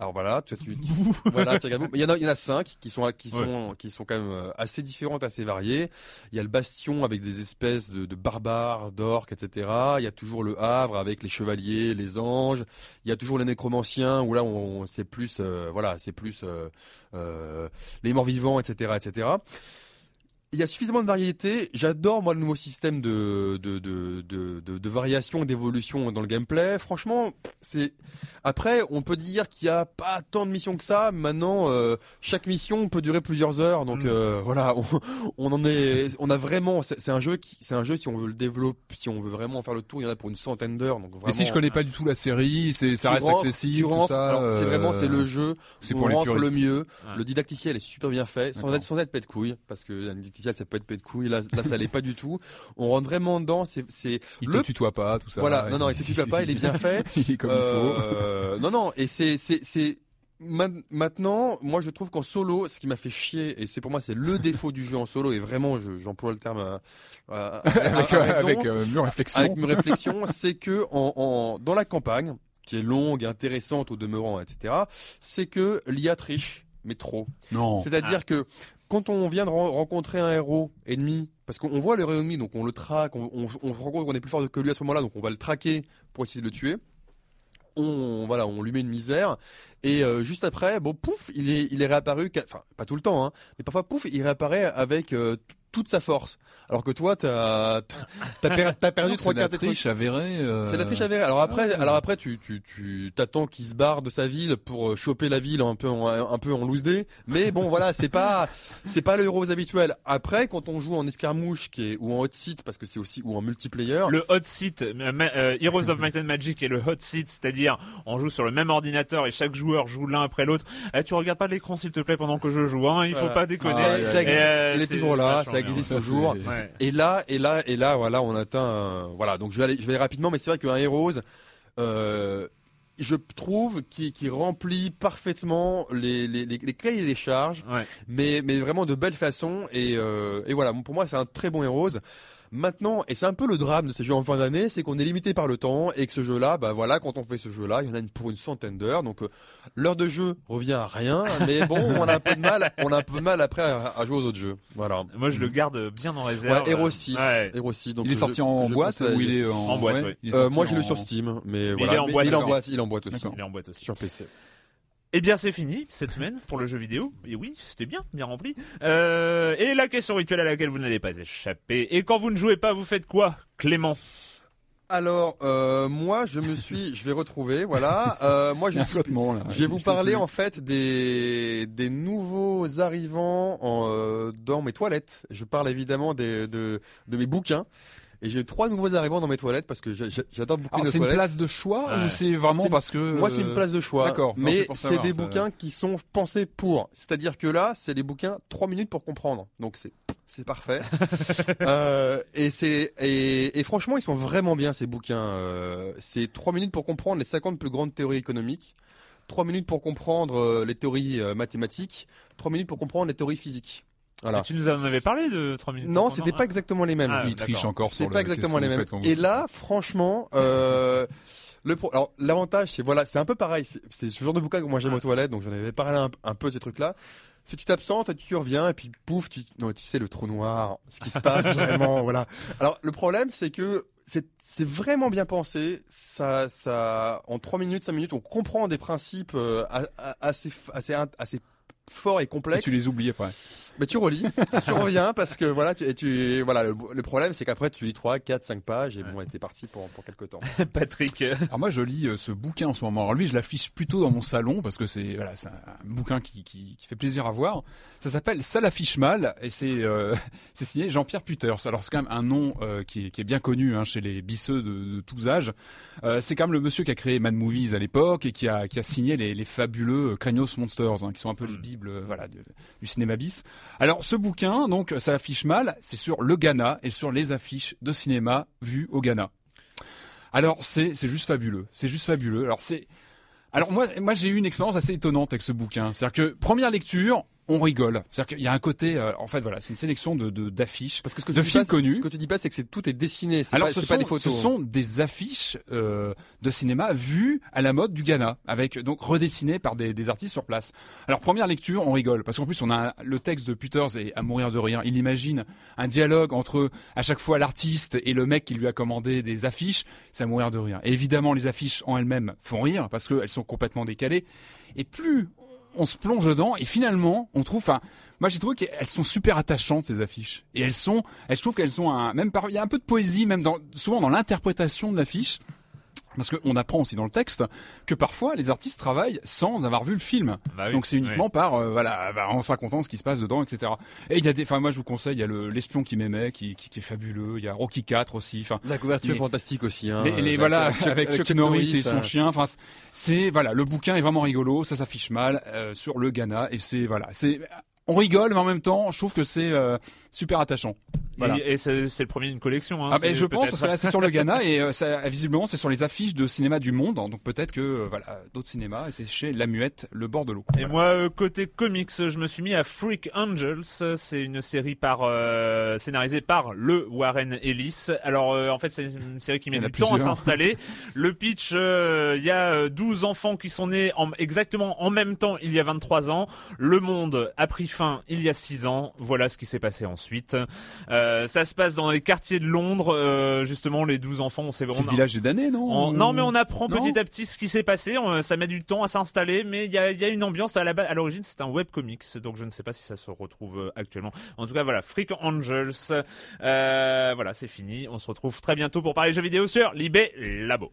Alors voilà, tu, tu, tu- voilà, tu regardes. Il y en a, il y en a cinq qui sont qui sont qui sont quand même euh, assez différentes, assez variées. Il y a le bastion avec des espèces de, de barbares, d'orques, etc. Il y a toujours le Havre avec les chevaliers, les anges. Il y a toujours les nécromanciens où là on, c'est plus euh, voilà, c'est plus euh, euh, les morts vivants, etc., etc. Il y a suffisamment de variété. J'adore moi le nouveau système de de de de, de, de variation et d'évolution dans le gameplay. Franchement, c'est après on peut dire qu'il y a pas tant de missions que ça. Maintenant, euh, chaque mission peut durer plusieurs heures. Donc Mm. euh, voilà, on, on en est, on a vraiment. C'est un jeu qui, c'est un jeu si on veut le développer, si on veut vraiment faire le tour, il y en a pour une centaine d'heures. Donc Mais vraiment. si je connais pas du tout la série, c'est ça reste rentres, accessible, alors, c'est euh, vraiment c'est le jeu c'est pour on les rentre le mieux. Ouais. Le didacticiel est super bien fait, sans être sans être pète couille, parce que ça peut être pète couille. Là, là ça l'est pas du tout. On rentre vraiment dedans. C'est c'est Il le te tutoie pas, tout ça. voilà. Non non, il te tutoie pas. Il est bien fait. il est comme il faut. Euh, non non, et c'est c'est c'est ma- maintenant, moi je trouve qu'en solo, ce qui m'a fait chier, et c'est pour moi c'est le défaut du jeu en solo, et vraiment je- j'emploie le terme à, à- à- avec euh, raison, avec euh, réflexion. avec c'est que en, en- dans la campagne, qui est longue, intéressante au demeurant, etc., c'est que l'IA triche, mais trop. Non. C'est-à-dire que quand on vient de ren- rencontrer un héros ennemi, parce qu'on voit le héros ennemi, donc on le traque, on, on, on se rend compte qu'on est plus fort que lui à ce moment-là, donc on va le traquer pour essayer de le tuer. On, voilà, on lui met une misère. Et euh, juste après, bon, pouf, il est, il est réapparu, enfin, pas tout le temps, hein, mais parfois, pouf, il réapparaît avec euh, toute sa force. Alors que toi, t'as, t'as, t'as per- t'as perdu trois c'est la quarts de tes trucs. triche avérée. euh, C'est la triche avérée. Alors après, Ah ouais. alors après, tu, tu, tu t'attends qu'il se barre de sa ville pour euh, choper la ville un peu, en, un peu en loose day. Mais bon, voilà, c'est pas, c'est pas le héros habituel. Après, quand on joue en escarmouche, qui est ou en hot seat, parce que c'est aussi ou en multiplayer. Le hot seat, euh, euh, Heroes of Might and Magic est le hot seat, c'est-à-dire on joue sur le même ordinateur et chaque joueur joue l'un après l'autre. Eh, tu regardes pas l'écran s'il te plaît pendant que je joue, hein, il faut Voilà. pas déconner. Ah, Ça- existe. Euh, il est toujours là, ça existe toujours. Ouais. Et là, et là, et là, voilà, on atteint, un- voilà. Donc je vais aller, je vais aller rapidement, mais c'est vrai qu'un Heroes, euh, je trouve qu'il qu'il remplit parfaitement les, les, les, les cahiers des charges. Ouais. mais mais vraiment de belle façon et euh, et voilà pour moi c'est un très bon Heroes maintenant et c'est un peu le drame de ces jeux en fin d'année c'est qu'on est limité par le temps et que ce jeu là bah voilà quand on fait ce jeu là il y en a une, pour une centaine d'heures donc euh, l'heure de jeu revient à rien mais bon on a un peu de mal on a un peu de mal après à, à jouer aux autres jeux voilà Moi je le garde bien en réserve. ouais, Heroes 6 Ouais. Heroes 6 donc Il est je- sorti en je boîte ou il est en, En boîte, ouais, ouais. il est Euh, moi j'ai le en- sur Steam mais il voilà est en Mais boîte, il est en boîte il est en boîte aussi. Il est en boîte aussi. sur PC Eh bien, c'est fini cette semaine pour le jeu vidéo. Et oui, c'était bien, bien rempli. Euh, et la question rituelle à laquelle vous n'allez pas échapper. Et quand vous ne jouez pas, vous faites quoi, Clément? Alors euh, moi je me suis je vais retrouver voilà euh, moi je a me un suis flottement là. Je vais vous parler plus. en fait des, des nouveaux arrivants en, euh, dans mes toilettes. Je parle évidemment des, de, de mes bouquins. Et j'ai trois nouveaux arrivants dans mes toilettes parce que j'a- j'a- j'adore beaucoup Alors les c'est une toilettes. place de choix Ouais. ou c'est vraiment parce que Moi, c'est une place de choix. d'accord. Mais c'est des ça- bouquins qui sont pensés pour. C'est-à-dire que là, c'est les bouquins trois minutes pour comprendre. Donc c'est c'est parfait. euh, et c'est et, et franchement, ils sont vraiment bien ces bouquins. Euh, c'est trois minutes pour comprendre les 50 plus grandes théories économiques. Trois minutes pour comprendre euh, les théories euh, mathématiques. Trois minutes pour comprendre les théories physiques. Voilà. Et Tu nous en avais parlé de 3 minutes. Non, c'était pas exactement les mêmes. Ah, il triche encore C'est sur pas le- exactement qu'est-ce les mêmes. vous- Et là, franchement, euh, le pro- alors l'avantage, c'est voilà, c'est un peu pareil. C'est ce genre de bouquin que moi j'aime aux toilettes, donc j'en avais parlé un, un peu de ces trucs-là. Si tu t'absentes, tu reviens et puis pouf, tu non, tu sais le trou noir, ce qui se passe vraiment, voilà. Alors le problème, c'est que c'est c'est vraiment bien pensé. Ça ça en trois minutes, cinq minutes, on comprend des principes euh, assez assez assez forts et Et complexes. tu les oublies après. Mais tu relis, tu reviens parce que voilà, tu, et tu voilà, le, le problème c'est qu'après tu lis 3, 4, 5 pages et bon, t'es parti pour pour quelques temps. Patrick. Alors moi je lis euh, ce bouquin en ce moment. Alors lui je l'affiche plutôt dans mon salon parce que c'est voilà c'est un, un bouquin qui, qui, qui fait plaisir à voir. Ça s'appelle Ça l'affiche mal et c'est euh, c'est signé Jean-Pierre Puters. Alors c'est quand même un nom euh, qui, est, qui est bien connu hein, chez les bisseux de, de tous âges. Euh, c'est quand même le monsieur qui a créé Mad Movies à l'époque et qui a qui a signé les, les fabuleux Cranios Monsters hein, qui sont un peu les euh, voilà du cinéma bis. Alors ce bouquin donc ça l'affiche mal, c'est sur le Ghana et sur les affiches de cinéma vues au Ghana. Alors c'est c'est juste fabuleux, c'est juste fabuleux. Alors c'est alors moi moi j'ai eu une expérience assez étonnante avec ce bouquin. C'est-à-dire que première lecture, on rigole. C'est-à-dire qu'il y a un côté, euh, en fait, voilà, c'est une sélection de d'affiches, Parce que ce que de films pas, connus. Ce que tu dis pas, c'est que c'est tout est dessiné. Alors pas, ce sont, pas des photos. ce sont des affiches euh, de cinéma vues à la mode du Ghana, avec donc redessinées par des, des artistes sur place. Alors première lecture, on rigole parce qu'en plus on a le texte de Peters et à mourir de rire. Il imagine un dialogue entre à chaque fois l'artiste et le mec qui lui a commandé des affiches, c'est à mourir de rire. Et évidemment les affiches en elles-mêmes font rire parce qu'elles sont complètement décalées. Et plus on se plonge dedans et finalement on trouve, enfin moi j'ai trouvé qu'elles sont super attachantes ces affiches et elles sont, elles, je trouve qu'elles sont un, même par, il y a un peu de poésie même dans, souvent dans l'interprétation de l'affiche. Parce qu'on apprend aussi dans le texte que parfois les artistes travaillent sans avoir vu le film. Bah oui, Donc c'est uniquement oui. par euh, voilà bah, en se racontant ce qui se passe dedans, etc. Et il y a des, enfin moi je vous conseille, il y a le l'espion qui m'aimait, qui, qui, qui est fabuleux. Il y a Rocky 4 aussi. Enfin La couverture est fantastique aussi. Hein, les, les- Avec- voilà avec avec, Chuck- Chuck, Norris et son chien. Enfin c'est voilà le bouquin est vraiment rigolo, ça s'affiche mal euh, sur le Ghana et c'est voilà c'est on rigole mais en même temps je trouve que c'est euh, super attachant. Voilà. Et, et c'est c'est le premier d'une collection. Hein, Ah ben c'est je pense parce que là c'est sur le Ghana et euh, ça, visiblement c'est sur les affiches de cinéma du monde donc peut-être que euh, voilà d'autres cinémas et c'est chez La Muette le bord de l'eau. Et moi, euh, côté comics, je me suis mis à Freak Angels. C'est une série par euh, scénarisée par le Warren Ellis. Alors, euh, en fait, c'est une série qui met du temps à s'installer. le pitch, euh, il y a euh, 12 enfants qui sont nés en, exactement en même temps il y a 23 ans. Le monde a pris fin il y a 6 ans. Voilà ce qui s'est passé ensuite. Euh, ça se passe dans les quartiers de Londres. Euh, justement, les 12 enfants, on sait C'est le vraiment... village des damnés non On- non, mais on apprend Non petit à petit ce qui s'est passé. On- ça met du temps à s'installer, mais il y a, il y a une ambiance à la base. À l'origine, c'est un webcomics, donc je ne sais pas si ça se retrouve euh, actuellement. En tout cas, voilà, Freak Angels. Euh, voilà, c'est fini. On se retrouve très bientôt pour parler jeux vidéo sur Libé Labo.